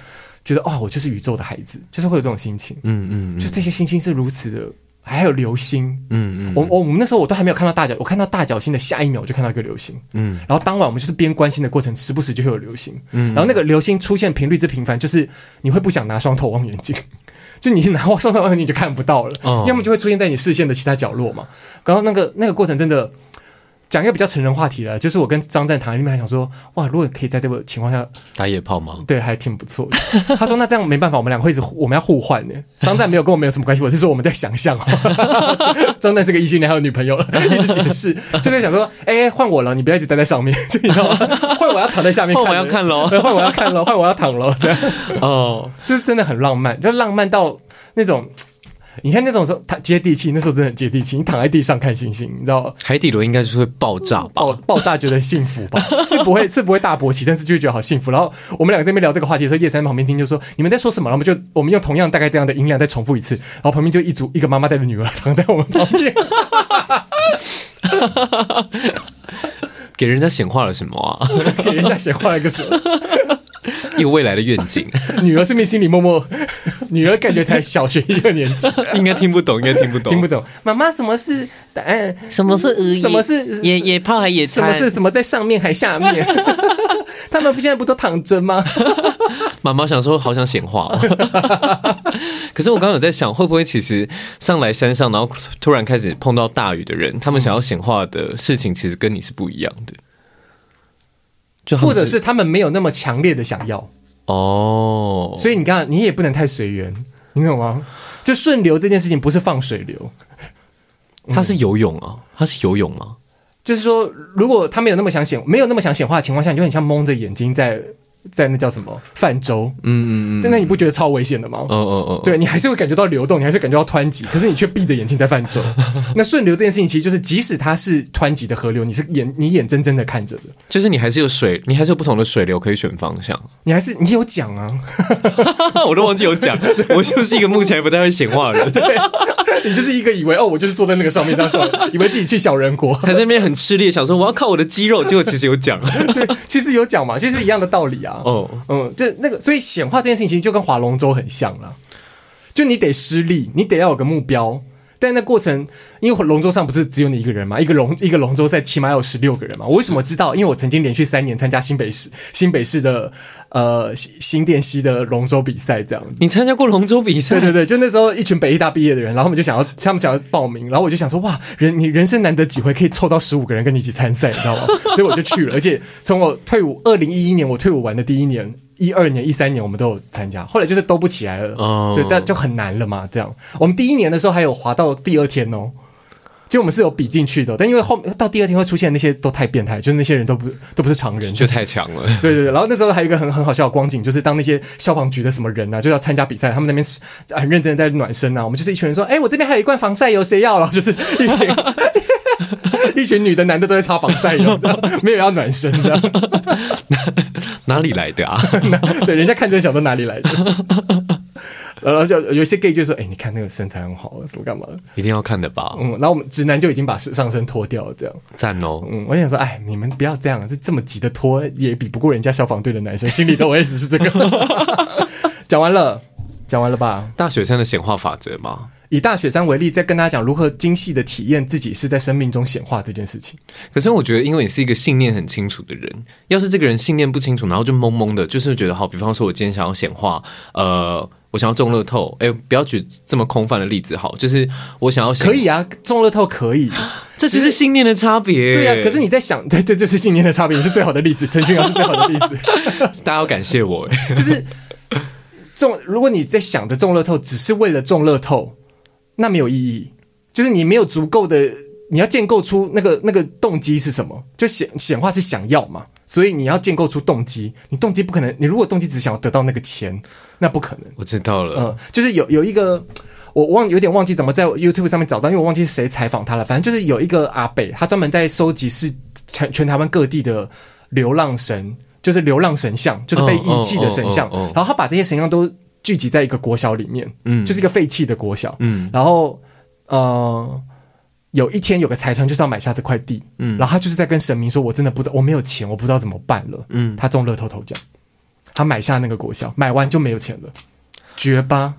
觉得哦，我就是宇宙的孩子，就是会有这种心情。嗯嗯，嗯，就这些星星是如此的。还有流星，嗯嗯，我我我们那时候我都还没有看到大角，我看到大角星的下一秒我就看到一个流星，嗯，然后当晚我们就是边关心的过程，时不时就会有流星，嗯，然后那个流星出现频率之频繁，就是你会不想拿双头望远镜，[LAUGHS] 就你拿双头望远镜就看不到了，哦，要么就会出现在你视线的其他角落嘛，然后那个那个过程真的。讲一个比较成人话题的，就是我跟张湛谈，里面还想说，哇，如果可以在这个情况下打野炮吗？对，还挺不错的。[LAUGHS] 他说，那这样没办法，我们两个会一直我们要互换呢。张湛没有跟我没有什么关系，我是说我们在想象。[LAUGHS] 张湛是个异性恋，还有女朋友了，一直解释，就在想说，哎、欸，换我了，你不要一直待在上面，[LAUGHS] 你知道吗？换我要躺在下面看，换我要看喽，换我要看喽，换我要躺喽，这样哦，就是真的很浪漫，就浪漫到那种。你看那种时候，他接地气，那时候真的很接地气。你躺在地上看星星，你知道吗？海底轮应该是会爆炸吧？爆爆炸觉得幸福吧？是不会是不会大勃起，但是就会觉得好幸福。然后我们两个在那边聊这个话题的时候，叶珊在旁边听，就说你们在说什么？然后我们就我们用同样大概这样的音量再重复一次。然后旁边就一组一个妈妈带着女儿躺在我们旁边，[LAUGHS] 给人家显化了什么啊？[LAUGHS] 给人家显化了一个什么？[LAUGHS] 一个未来的愿景，女儿顺便心里默默，[LAUGHS] 女儿感觉才小学一二年级，[LAUGHS] 应该听不懂，应该听不懂，听不懂。妈妈，什么是答案？什么是什么是野野炮还野？什么是什么在上面还下面？他们不现在不都躺着吗？妈妈想说，好想显化哦。可是我刚刚有在想，会不会其实上来山上，然后突然开始碰到大雨的人，他们想要显化的事情，其实跟你是不一样的。或者是他们没有那么强烈的想要哦，所以你看，你也不能太随缘，[LAUGHS] 你懂吗？就顺流这件事情不是放水流，[LAUGHS] 它是游泳啊，它是游泳吗？就是说，如果他没有那么想显，没有那么想显化的情况下，你就很像蒙着眼睛在。在那叫什么？泛舟？嗯嗯嗯，但那你不觉得超危险的吗？哦哦哦，对，你还是会感觉到流动，你还是感觉到湍急，可是你却闭着眼睛在泛舟。[LAUGHS] 那顺流这件事情，其实就是即使它是湍急的河流，你是眼你眼睁睁的看着的，就是你还是有水，你还是有不同的水流可以选方向，你还是你有讲啊，[LAUGHS] 我都忘记有讲，我就是一个目前不太会显化的人，对，你就是一个以为哦，我就是坐在那个上面然后，[LAUGHS] 以为自己去小人国，还在那边很吃力，想说我要靠我的肌肉，结果其实有讲，对，其实有讲嘛，其实一样的道理啊。哦，嗯，就那个，所以显化这件事情其实就跟划龙舟很像了，就你得施力，你得要有个目标。但那过程，因为龙舟上不是只有你一个人嘛，一个龙一个龙舟赛起码有十六个人嘛。我为什么知道？因为我曾经连续三年参加新北市新北市的呃新店溪的龙舟比赛，这样子。你参加过龙舟比赛？对对对，就那时候一群北艺大毕业的人，然后我们就想要他们想要报名，然后我就想说哇，人你人生难得几回可以凑到十五个人跟你一起参赛，你知道吗？所以我就去了，而且从我退伍二零一一年我退伍完的第一年。一二年、一三年我们都有参加，后来就是都不起来了，oh. 对，但就很难了嘛。这样，我们第一年的时候还有滑到第二天哦，就我们是有比进去的，但因为后到第二天会出现那些都太变态，就是那些人都不都不是常人，就太强了。对对对，然后那时候还有一个很很好笑的光景，就是当那些消防局的什么人啊，就要参加比赛，他们那边 [LAUGHS] 很认真的在暖身啊，我们就是一群人说，哎，我这边还有一罐防晒油，谁要了？就是一 [LAUGHS] 群一群女的、男的都在擦防晒油，这样没有要暖身这样。[LAUGHS] 哪里来的啊？[LAUGHS] 对，人家看真小都哪里来的？[LAUGHS] 然后就有些 gay 就说：“哎、欸，你看那个身材很好，什么干嘛？一定要看的吧？”嗯，然后我们直男就已经把上身脱掉了，这样赞哦。嗯，我想说，哎，你们不要这样，这这么急的脱也比不过人家消防队的男生，[LAUGHS] 心里的 OS 是这个。讲完了，讲完了吧？大雪山的显化法则吗？以大雪山为例，再跟大家讲如何精细的体验自己是在生命中显化这件事情。可是我觉得，因为你是一个信念很清楚的人，要是这个人信念不清楚，然后就懵懵的，就是觉得好。比方说，我今天想要显化，呃，我想要中乐透，哎，不要举这么空泛的例子，好，就是我想要可以啊，中乐透可以，[LAUGHS] 这只是信念的差别。对啊，可是你在想，[LAUGHS] 对对，这是信念的差别，你是最好的例子，陈俊阳是最好的例子，[LAUGHS] 大家要感谢我，就是。中，如果你在想着中乐透只是为了中乐透，那没有意义。就是你没有足够的，你要建构出那个那个动机是什么？就显显化是想要嘛，所以你要建构出动机。你动机不可能，你如果动机只想要得到那个钱，那不可能。我知道了，嗯，就是有有一个我忘有点忘记怎么在 YouTube 上面找到，因为我忘记是谁采访他了。反正就是有一个阿北，他专门在收集是全全台湾各地的流浪神。就是流浪神像，就是被遗弃的神像，然后他把这些神像都聚集在一个国小里面，嗯，就是一个废弃的国小，嗯，然后呃，有一天有个财团就是要买下这块地，嗯，然后他就是在跟神明说，我真的不知道，我没有钱，我不知道怎么办了，嗯，他中乐透头奖，他买下那个国小，买完就没有钱了，绝吧。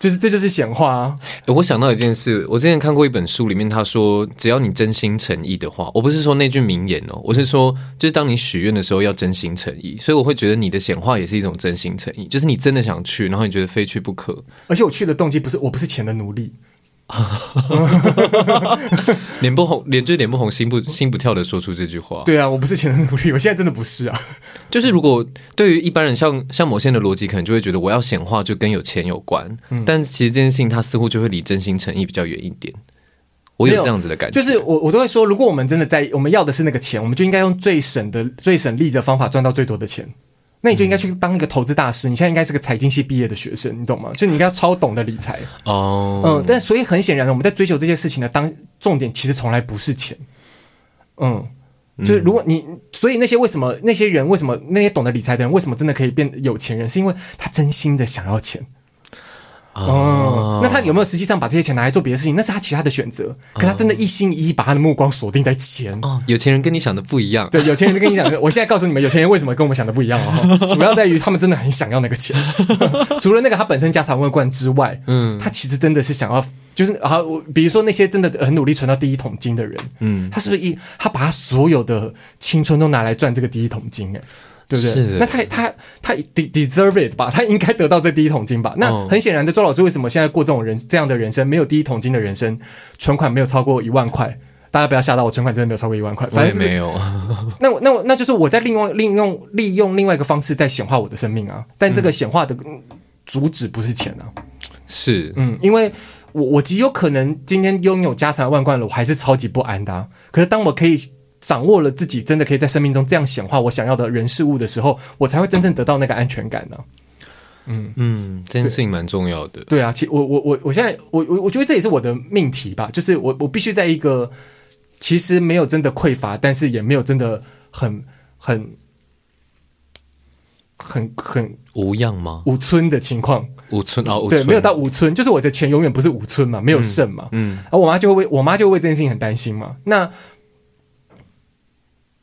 就是这就是显化啊！我想到一件事，我之前看过一本书，里面他说，只要你真心诚意的话，我不是说那句名言哦，我是说，就是当你许愿的时候要真心诚意，所以我会觉得你的显化也是一种真心诚意，就是你真的想去，然后你觉得非去不可，而且我去的动机不是，我不是钱的奴隶。[LAUGHS] 脸不红，脸就脸不红，心不心不跳的说出这句话。对啊，我不是钱的奴隶，我现在真的不是啊。就是如果对于一般人像，像像某些人的逻辑，可能就会觉得我要显化就跟有钱有关。嗯，但其实这件事情，它似乎就会离真心诚意比较远一点。我有这样子的感觉，就是我我都会说，如果我们真的在我们要的是那个钱，我们就应该用最省的、最省力的方法赚到最多的钱。那你就应该去当一个投资大师。你现在应该是个财经系毕业的学生，你懂吗？就你应该要超懂得理财哦。嗯，但所以很显然，我们在追求这些事情的当重点，其实从来不是钱。嗯，就是如果你，所以那些为什么那些人为什么那些懂得理财的人为什么真的可以变有钱人，是因为他真心的想要钱。哦、嗯，那他有没有实际上把这些钱拿来做别的事情？那是他其他的选择。可他真的一心一意把他的目光锁定在钱。哦，[LAUGHS] 有钱人跟你想的不一样。对，有钱人跟你讲，我现在告诉你们，有钱人为什么跟我们想的不一样啊？主要在于他们真的很想要那个钱。[LAUGHS] 除了那个他本身家财万贯之外，嗯，他其实真的是想要，就是啊，我比如说那些真的很努力存到第一桶金的人，嗯，他是不是一他把他所有的青春都拿来赚这个第一桶金？哎。对不对？那他他他 deserve it 吧？[LAUGHS] 他应该得到这第一桶金吧？那很显然的，周老师为什么现在过这种人这样的人生，没有第一桶金的人生，存款没有超过一万块？大家不要吓到我，存款真的没有超过一万块，反正没有。[LAUGHS] 那我那我那就是我在另外利用利用另外一个方式在显化我的生命啊！但这个显化的主旨不是钱啊，是嗯，因为我我极有可能今天拥有家财万贯了，我还是超级不安的啊。可是当我可以。掌握了自己真的可以在生命中这样显化我想要的人事物的时候，我才会真正得到那个安全感呢、啊。嗯嗯，这件事情蛮重要的。对啊，其我我我我现在我我我觉得这也是我的命题吧，就是我我必须在一个其实没有真的匮乏，但是也没有真的很很很很无恙吗？五村的情况，五村哦，对，没有到五村，就是我的钱永远不是五村嘛，没有剩嘛。嗯，而我妈就会为我妈就会为这件事情很担心嘛。那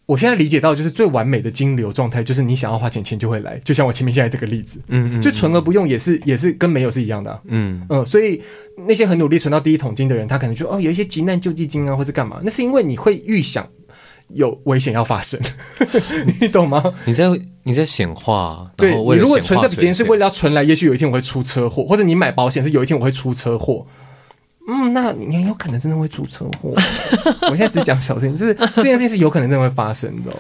我现在理解到，就是最完美的金流状态，就是你想要花钱，钱就会来。就像我前面现在这个例子，嗯，嗯，嗯，就存而不用，也是也是跟没有是一样的，啊，嗯嗯。所以那些很努力存到第一桶金的人，他可能就哦，有一些急难救济金啊，或是干嘛？那是因为你会预想有危险要发生，[LAUGHS] 你懂吗？你在你在显化，对，你如果存这笔钱是为了要存来，也许有一天我会出车祸，或者你买保险是有一天我会出车祸。嗯，那你有可能真的会出车祸。[LAUGHS] 我现在只讲小事情，就是这件事情是有可能真的会发生的。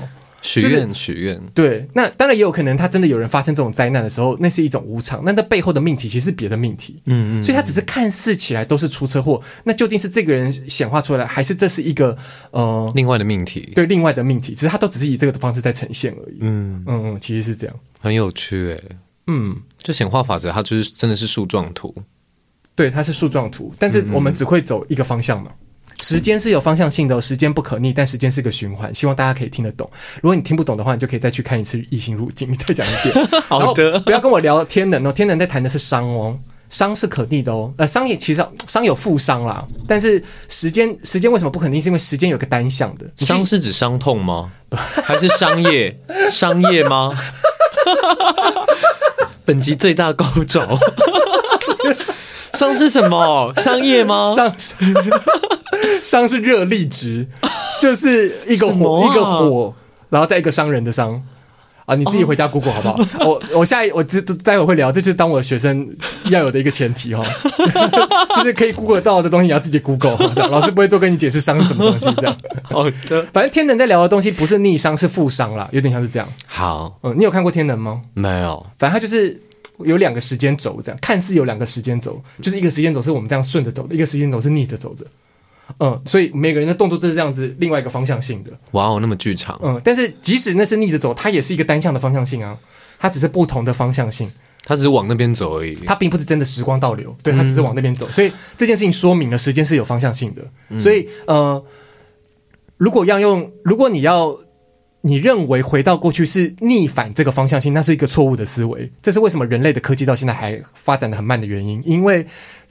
许愿，许愿，对。那当然也有可能，他真的有人发生这种灾难的时候，那是一种无常。那那背后的命题其实是别的命题。嗯嗯。所以他只是看似起来都是出车祸，那究竟是这个人显化出来，还是这是一个呃另外的命题？对，另外的命题，只是他都只是以这个方式在呈现而已。嗯嗯嗯，其实是这样，很有趣诶。嗯，就显化法则，它就是真的是树状图。对，它是树状图，但是我们只会走一个方向嘛。嗯、时间是有方向性的，时间不可逆，但时间是个循环。希望大家可以听得懂。如果你听不懂的话，你就可以再去看一次《异形入境》，再讲一遍。[LAUGHS] 好的，不要跟我聊天能哦，天能在谈的是伤哦，伤是可逆的哦。呃，伤也其实伤有负伤啦，但是时间时间为什么不可逆？是因为时间有个单向的。伤是指伤痛吗？[LAUGHS] 还是商业商业吗？[LAUGHS] 本集最大高潮。熵是什么？商业吗？商是熵是热力值，[LAUGHS] 就是一个火、啊、一个火，然后再一个商人的商。啊，你自己回家 Google 好不好？我我下一我这待会会聊，这就是当我的学生要有的一个前提哈，[LAUGHS] 就是可以 Google 到的东西，你要自己 Google，老师不会多跟你解释商是什么东西这样。好的，反正天能在聊的东西不是逆商，是负商啦，有点像是这样。好，嗯，你有看过天能吗？没有，反正它就是有两个时间轴，这样看似有两个时间轴，就是一个时间轴是我们这样顺着走的，一个时间轴是逆着走的。嗯，所以每个人的动作都是这样子，另外一个方向性的。哇哦，那么剧场。嗯，但是即使那是逆着走，它也是一个单向的方向性啊，它只是不同的方向性，它只是往那边走而已。它并不是真的时光倒流，对，它只是往那边走。嗯、所以这件事情说明了时间是有方向性的。嗯、所以呃，如果要用，如果你要你认为回到过去是逆反这个方向性，那是一个错误的思维。这是为什么人类的科技到现在还发展的很慢的原因，因为。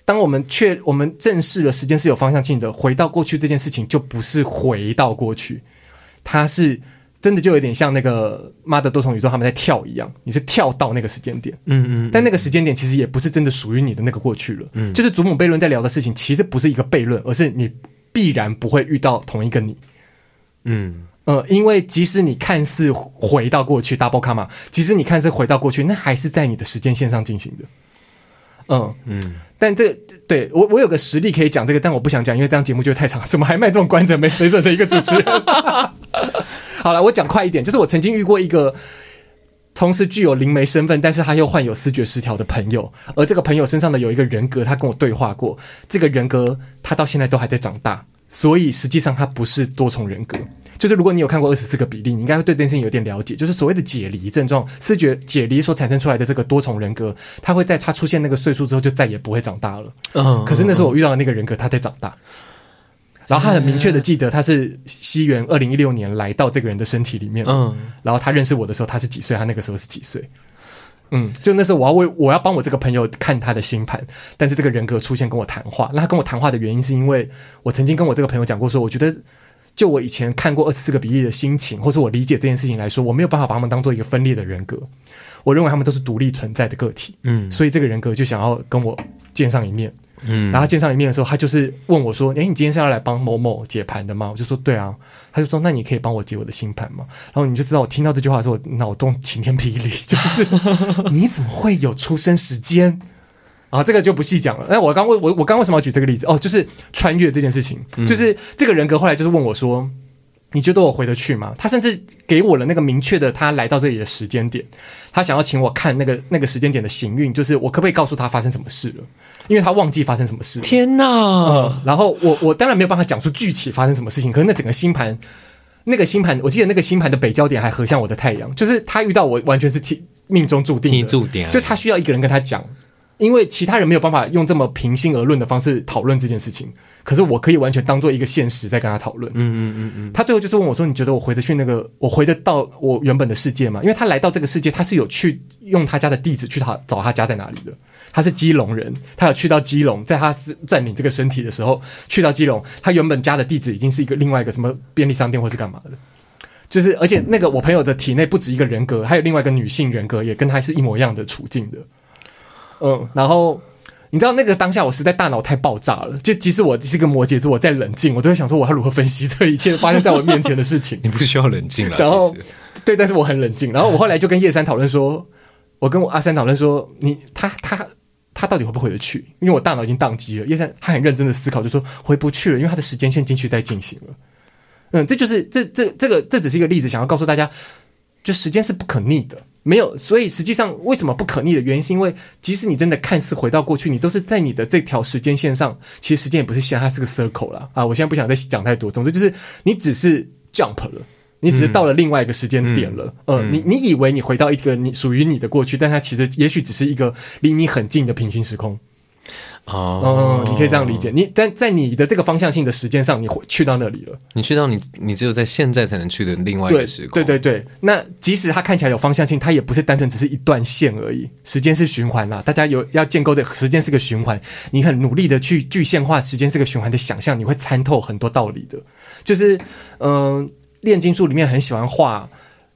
当我们确我们正视了时间是有方向性的，回到过去这件事情就不是回到过去，它是真的就有点像那个妈的多重宇宙他们在跳一样，你是跳到那个时间点，嗯，嗯嗯，但那个时间点其实也不是真的属于你的那个过去了，嗯，就是祖母悖论在聊的事情其实不是一个悖论，而是你必然不会遇到同一个你，嗯呃，因为即使你看似回到过去，double comma，即使你看似回到过去，那还是在你的时间线上进行的。嗯嗯，但这个对我我有个实例可以讲这个，但我不想讲，因为这样节目就太长，怎么还卖这种关子没水准的一个主持人？[LAUGHS] 好了，我讲快一点，就是我曾经遇过一个同时具有灵媒身份，但是他又患有思觉失调的朋友，而这个朋友身上的有一个人格，他跟我对话过，这个人格他到现在都还在长大，所以实际上他不是多重人格。就是如果你有看过二十四个比例，你应该会对这件事情有点了解。就是所谓的解离症状，视觉解离所产生出来的这个多重人格，他会在他出现那个岁数之后就再也不会长大了。嗯，可是那时候我遇到的那个人格，他在长大，然后他很明确的记得他是西元二零一六年来到这个人的身体里面。嗯，然后他认识我的时候他是几岁？他那个时候是几岁？嗯，就那时候我要为我要帮我这个朋友看他的星盘，但是这个人格出现跟我谈话。那他跟我谈话的原因是因为我曾经跟我这个朋友讲过说，我觉得。就我以前看过二十四个比例的心情，或者我理解这件事情来说，我没有办法把他们当做一个分裂的人格。我认为他们都是独立存在的个体。嗯，所以这个人格就想要跟我见上一面。嗯，然后见上一面的时候，他就是问我说：“诶，你今天是要来帮某某解盘的吗？”我就说：“对啊。”他就说：“那你可以帮我解我的星盘吗？”然后你就知道，我听到这句话的时候，我脑洞晴天霹雳，就是 [LAUGHS] 你怎么会有出生时间？啊，这个就不细讲了。那我刚为我我刚为什么要举这个例子？哦，就是穿越这件事情，嗯、就是这个人格后来就是问我说：“你觉得我回得去吗？”他甚至给我了那个明确的他来到这里的时间点，他想要请我看那个那个时间点的行运，就是我可不可以告诉他发生什么事了？因为他忘记发生什么事。天哪、嗯！然后我我当然没有办法讲出具体发生什么事情，可是那整个星盘，那个星盘，我记得那个星盘的北焦点还合向我的太阳，就是他遇到我完全是天命中注定的，注定，就他需要一个人跟他讲。因为其他人没有办法用这么平心而论的方式讨论这件事情，可是我可以完全当做一个现实在跟他讨论。嗯嗯嗯嗯。他最后就是问我说：“你觉得我回得去那个，我回得到我原本的世界吗？”因为他来到这个世界，他是有去用他家的地址去找找他家在哪里的。他是基隆人，他有去到基隆，在他是占领这个身体的时候，去到基隆，他原本家的地址已经是一个另外一个什么便利商店或是干嘛的。就是而且那个我朋友的体内不止一个人格，还有另外一个女性人格，也跟他是一模一样的处境的。嗯，然后你知道那个当下，我实在大脑太爆炸了。就即使我是一个摩羯座，我在冷静，我都会想说我要如何分析这一切发生在我面前的事情。[LAUGHS] 你不需要冷静了。[LAUGHS] 然后，对，但是我很冷静。然后我后来就跟叶珊讨论说，我跟我阿珊讨论说，你他他他到底回不回得去？因为我大脑已经宕机了。叶珊他很认真的思考，就说回不去了，因为他的时间线进去在进行了。嗯，这就是这这这个这只是一个例子，想要告诉大家，就时间是不可逆的。没有，所以实际上为什么不可逆的原因，是因为即使你真的看似回到过去，你都是在你的这条时间线上。其实时间也不是线，它是个 circle 啦。啊！我现在不想再讲太多。总之就是你只是 jump 了，你只是到了另外一个时间点了。嗯，呃、你你以为你回到一个你属于你的过去，但它其实也许只是一个离你很近的平行时空。哦，你可以这样理解。你但在你的这个方向性的时间上，你去到那里了。你去到你，你只有在现在才能去的另外一个时空。对对对对。那即使它看起来有方向性，它也不是单纯只是一段线而已。时间是循环啦，大家有要建构的时间是个循环。你很努力的去具象化时间是个循环的想象，你会参透很多道理的。就是嗯，炼金术里面很喜欢画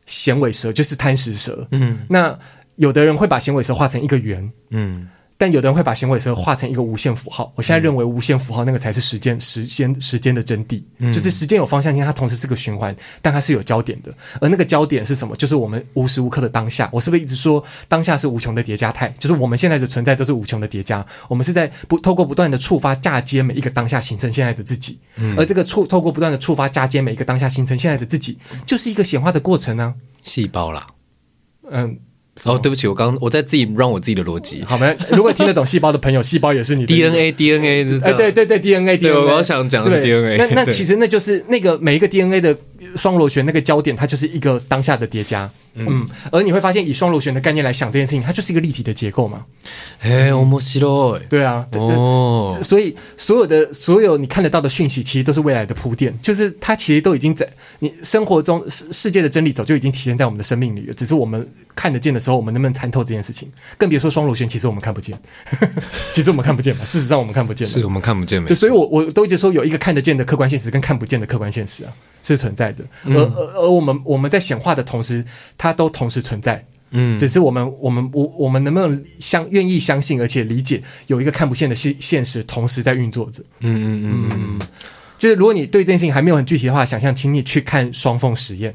衔尾蛇，就是贪食蛇。嗯，那有的人会把衔尾蛇画成一个圆。嗯。但有的人会把响尾蛇画成一个无限符号。我现在认为无限符号那个才是时间、时间、时间的真谛。嗯、就是时间有方向性，它同时是个循环，但它是有焦点的。而那个焦点是什么？就是我们无时无刻的当下。我是不是一直说当下是无穷的叠加态？就是我们现在的存在都是无穷的叠加。我们是在不透过不断的触发嫁接每一个当下，形成现在的自己。嗯、而这个触透过不断的触发嫁接每一个当下，形成现在的自己，就是一个显化的过程呢、啊。细胞啦，嗯。哦，对不起，我刚我在自己让我自己的逻辑。好没？如果听得懂细胞的朋友，细胞也是你的 DNA，DNA 是这对对对，DNA，对，我刚想讲的是 DNA。那那其实那就是那个每一个 DNA 的双螺旋那个焦点，它就是一个当下的叠加。嗯，而你会发现，以双螺旋的概念来想这件事情，它就是一个立体的结构嘛。哎，面白い。对啊，哦，所以所有的所有你看得到的讯息，其实都是未来的铺垫，就是它其实都已经在你生活中世世界的真理早就已经体现在我们的生命里了，只是我们看得见的时候，我们能不能参透这件事情？更别说双螺旋，其实我们看不见，[LAUGHS] 其实我们看不见嘛。事实上，我们看不见，是我们看不见。对，所以我我都一直说，有一个看得见的客观现实，跟看不见的客观现实啊。是存在的，而而而我们我们在显化的同时，它都同时存在。嗯，只是我们我们我我们能不能相愿意相信，而且理解有一个看不见的现现实同时在运作着。嗯嗯嗯嗯，就是如果你对这件事情还没有很具体的话，想象，请你去看双缝实验，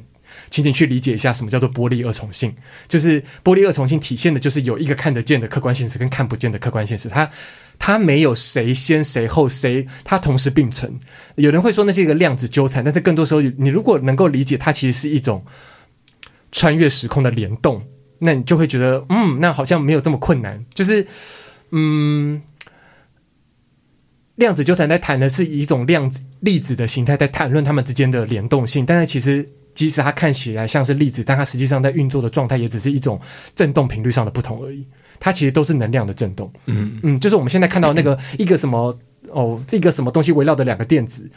请你去理解一下什么叫做波粒二重性。就是波粒二重性体现的就是有一个看得见的客观现实跟看不见的客观现实，它。它没有谁先谁后谁，它同时并存。有人会说那是一个量子纠缠，但是更多时候，你如果能够理解它，其实是一种穿越时空的联动，那你就会觉得，嗯，那好像没有这么困难。就是，嗯，量子纠缠在谈的是一种量子粒子的形态，在谈论它们之间的联动性。但是其实，即使它看起来像是粒子，但它实际上在运作的状态，也只是一种振动频率上的不同而已。它其实都是能量的振动，嗯嗯，就是我们现在看到那个一个什么哦，这个什么东西围绕着两个电子，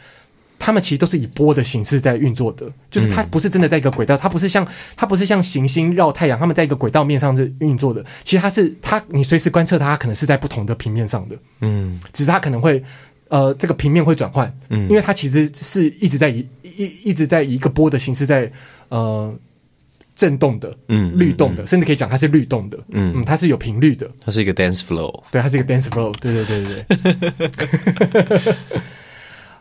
它们其实都是以波的形式在运作的，就是它不是真的在一个轨道，它不是像它不是像行星绕太阳，它们在一个轨道面上是运作的，其实它是它你随时观测它，它可能是在不同的平面上的，嗯，只是它可能会呃这个平面会转换，嗯，因为它其实是一直在以一一直在以一个波的形式在呃。震动的，嗯，律动的，甚至可以讲它是律动的，嗯。嗯，它是有频率的，它是一个 dance flow，对，它是一个 dance flow，对对对对对。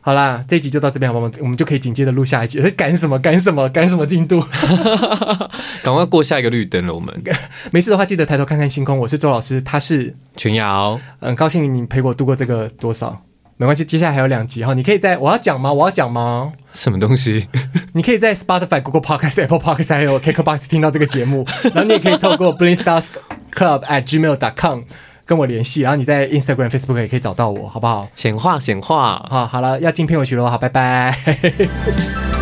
好啦，这一集就到这边，好不好？我们就可以紧接着录下一集。赶什么？赶什么？赶什么进度？[LAUGHS] 赶快过下一个绿灯了。我们 [LAUGHS] 没事的话，记得抬头看看星空。我是周老师，他是全瑶，很高兴你陪我度过这个多少。没关系，接下来还有两集哈，你可以在我要讲吗？我要讲吗？什么东西？[LAUGHS] 你可以在 Spotify、Google Podcast、Apple Podcast 还有 KKBox 听到这个节目，然后你也可以透过 Blind Stars Club at gmail.com 跟我联系，然后你在 Instagram、Facebook 也可以找到我，好不好？显化，显化，好，好了，要进片尾曲了，好，拜拜。[LAUGHS]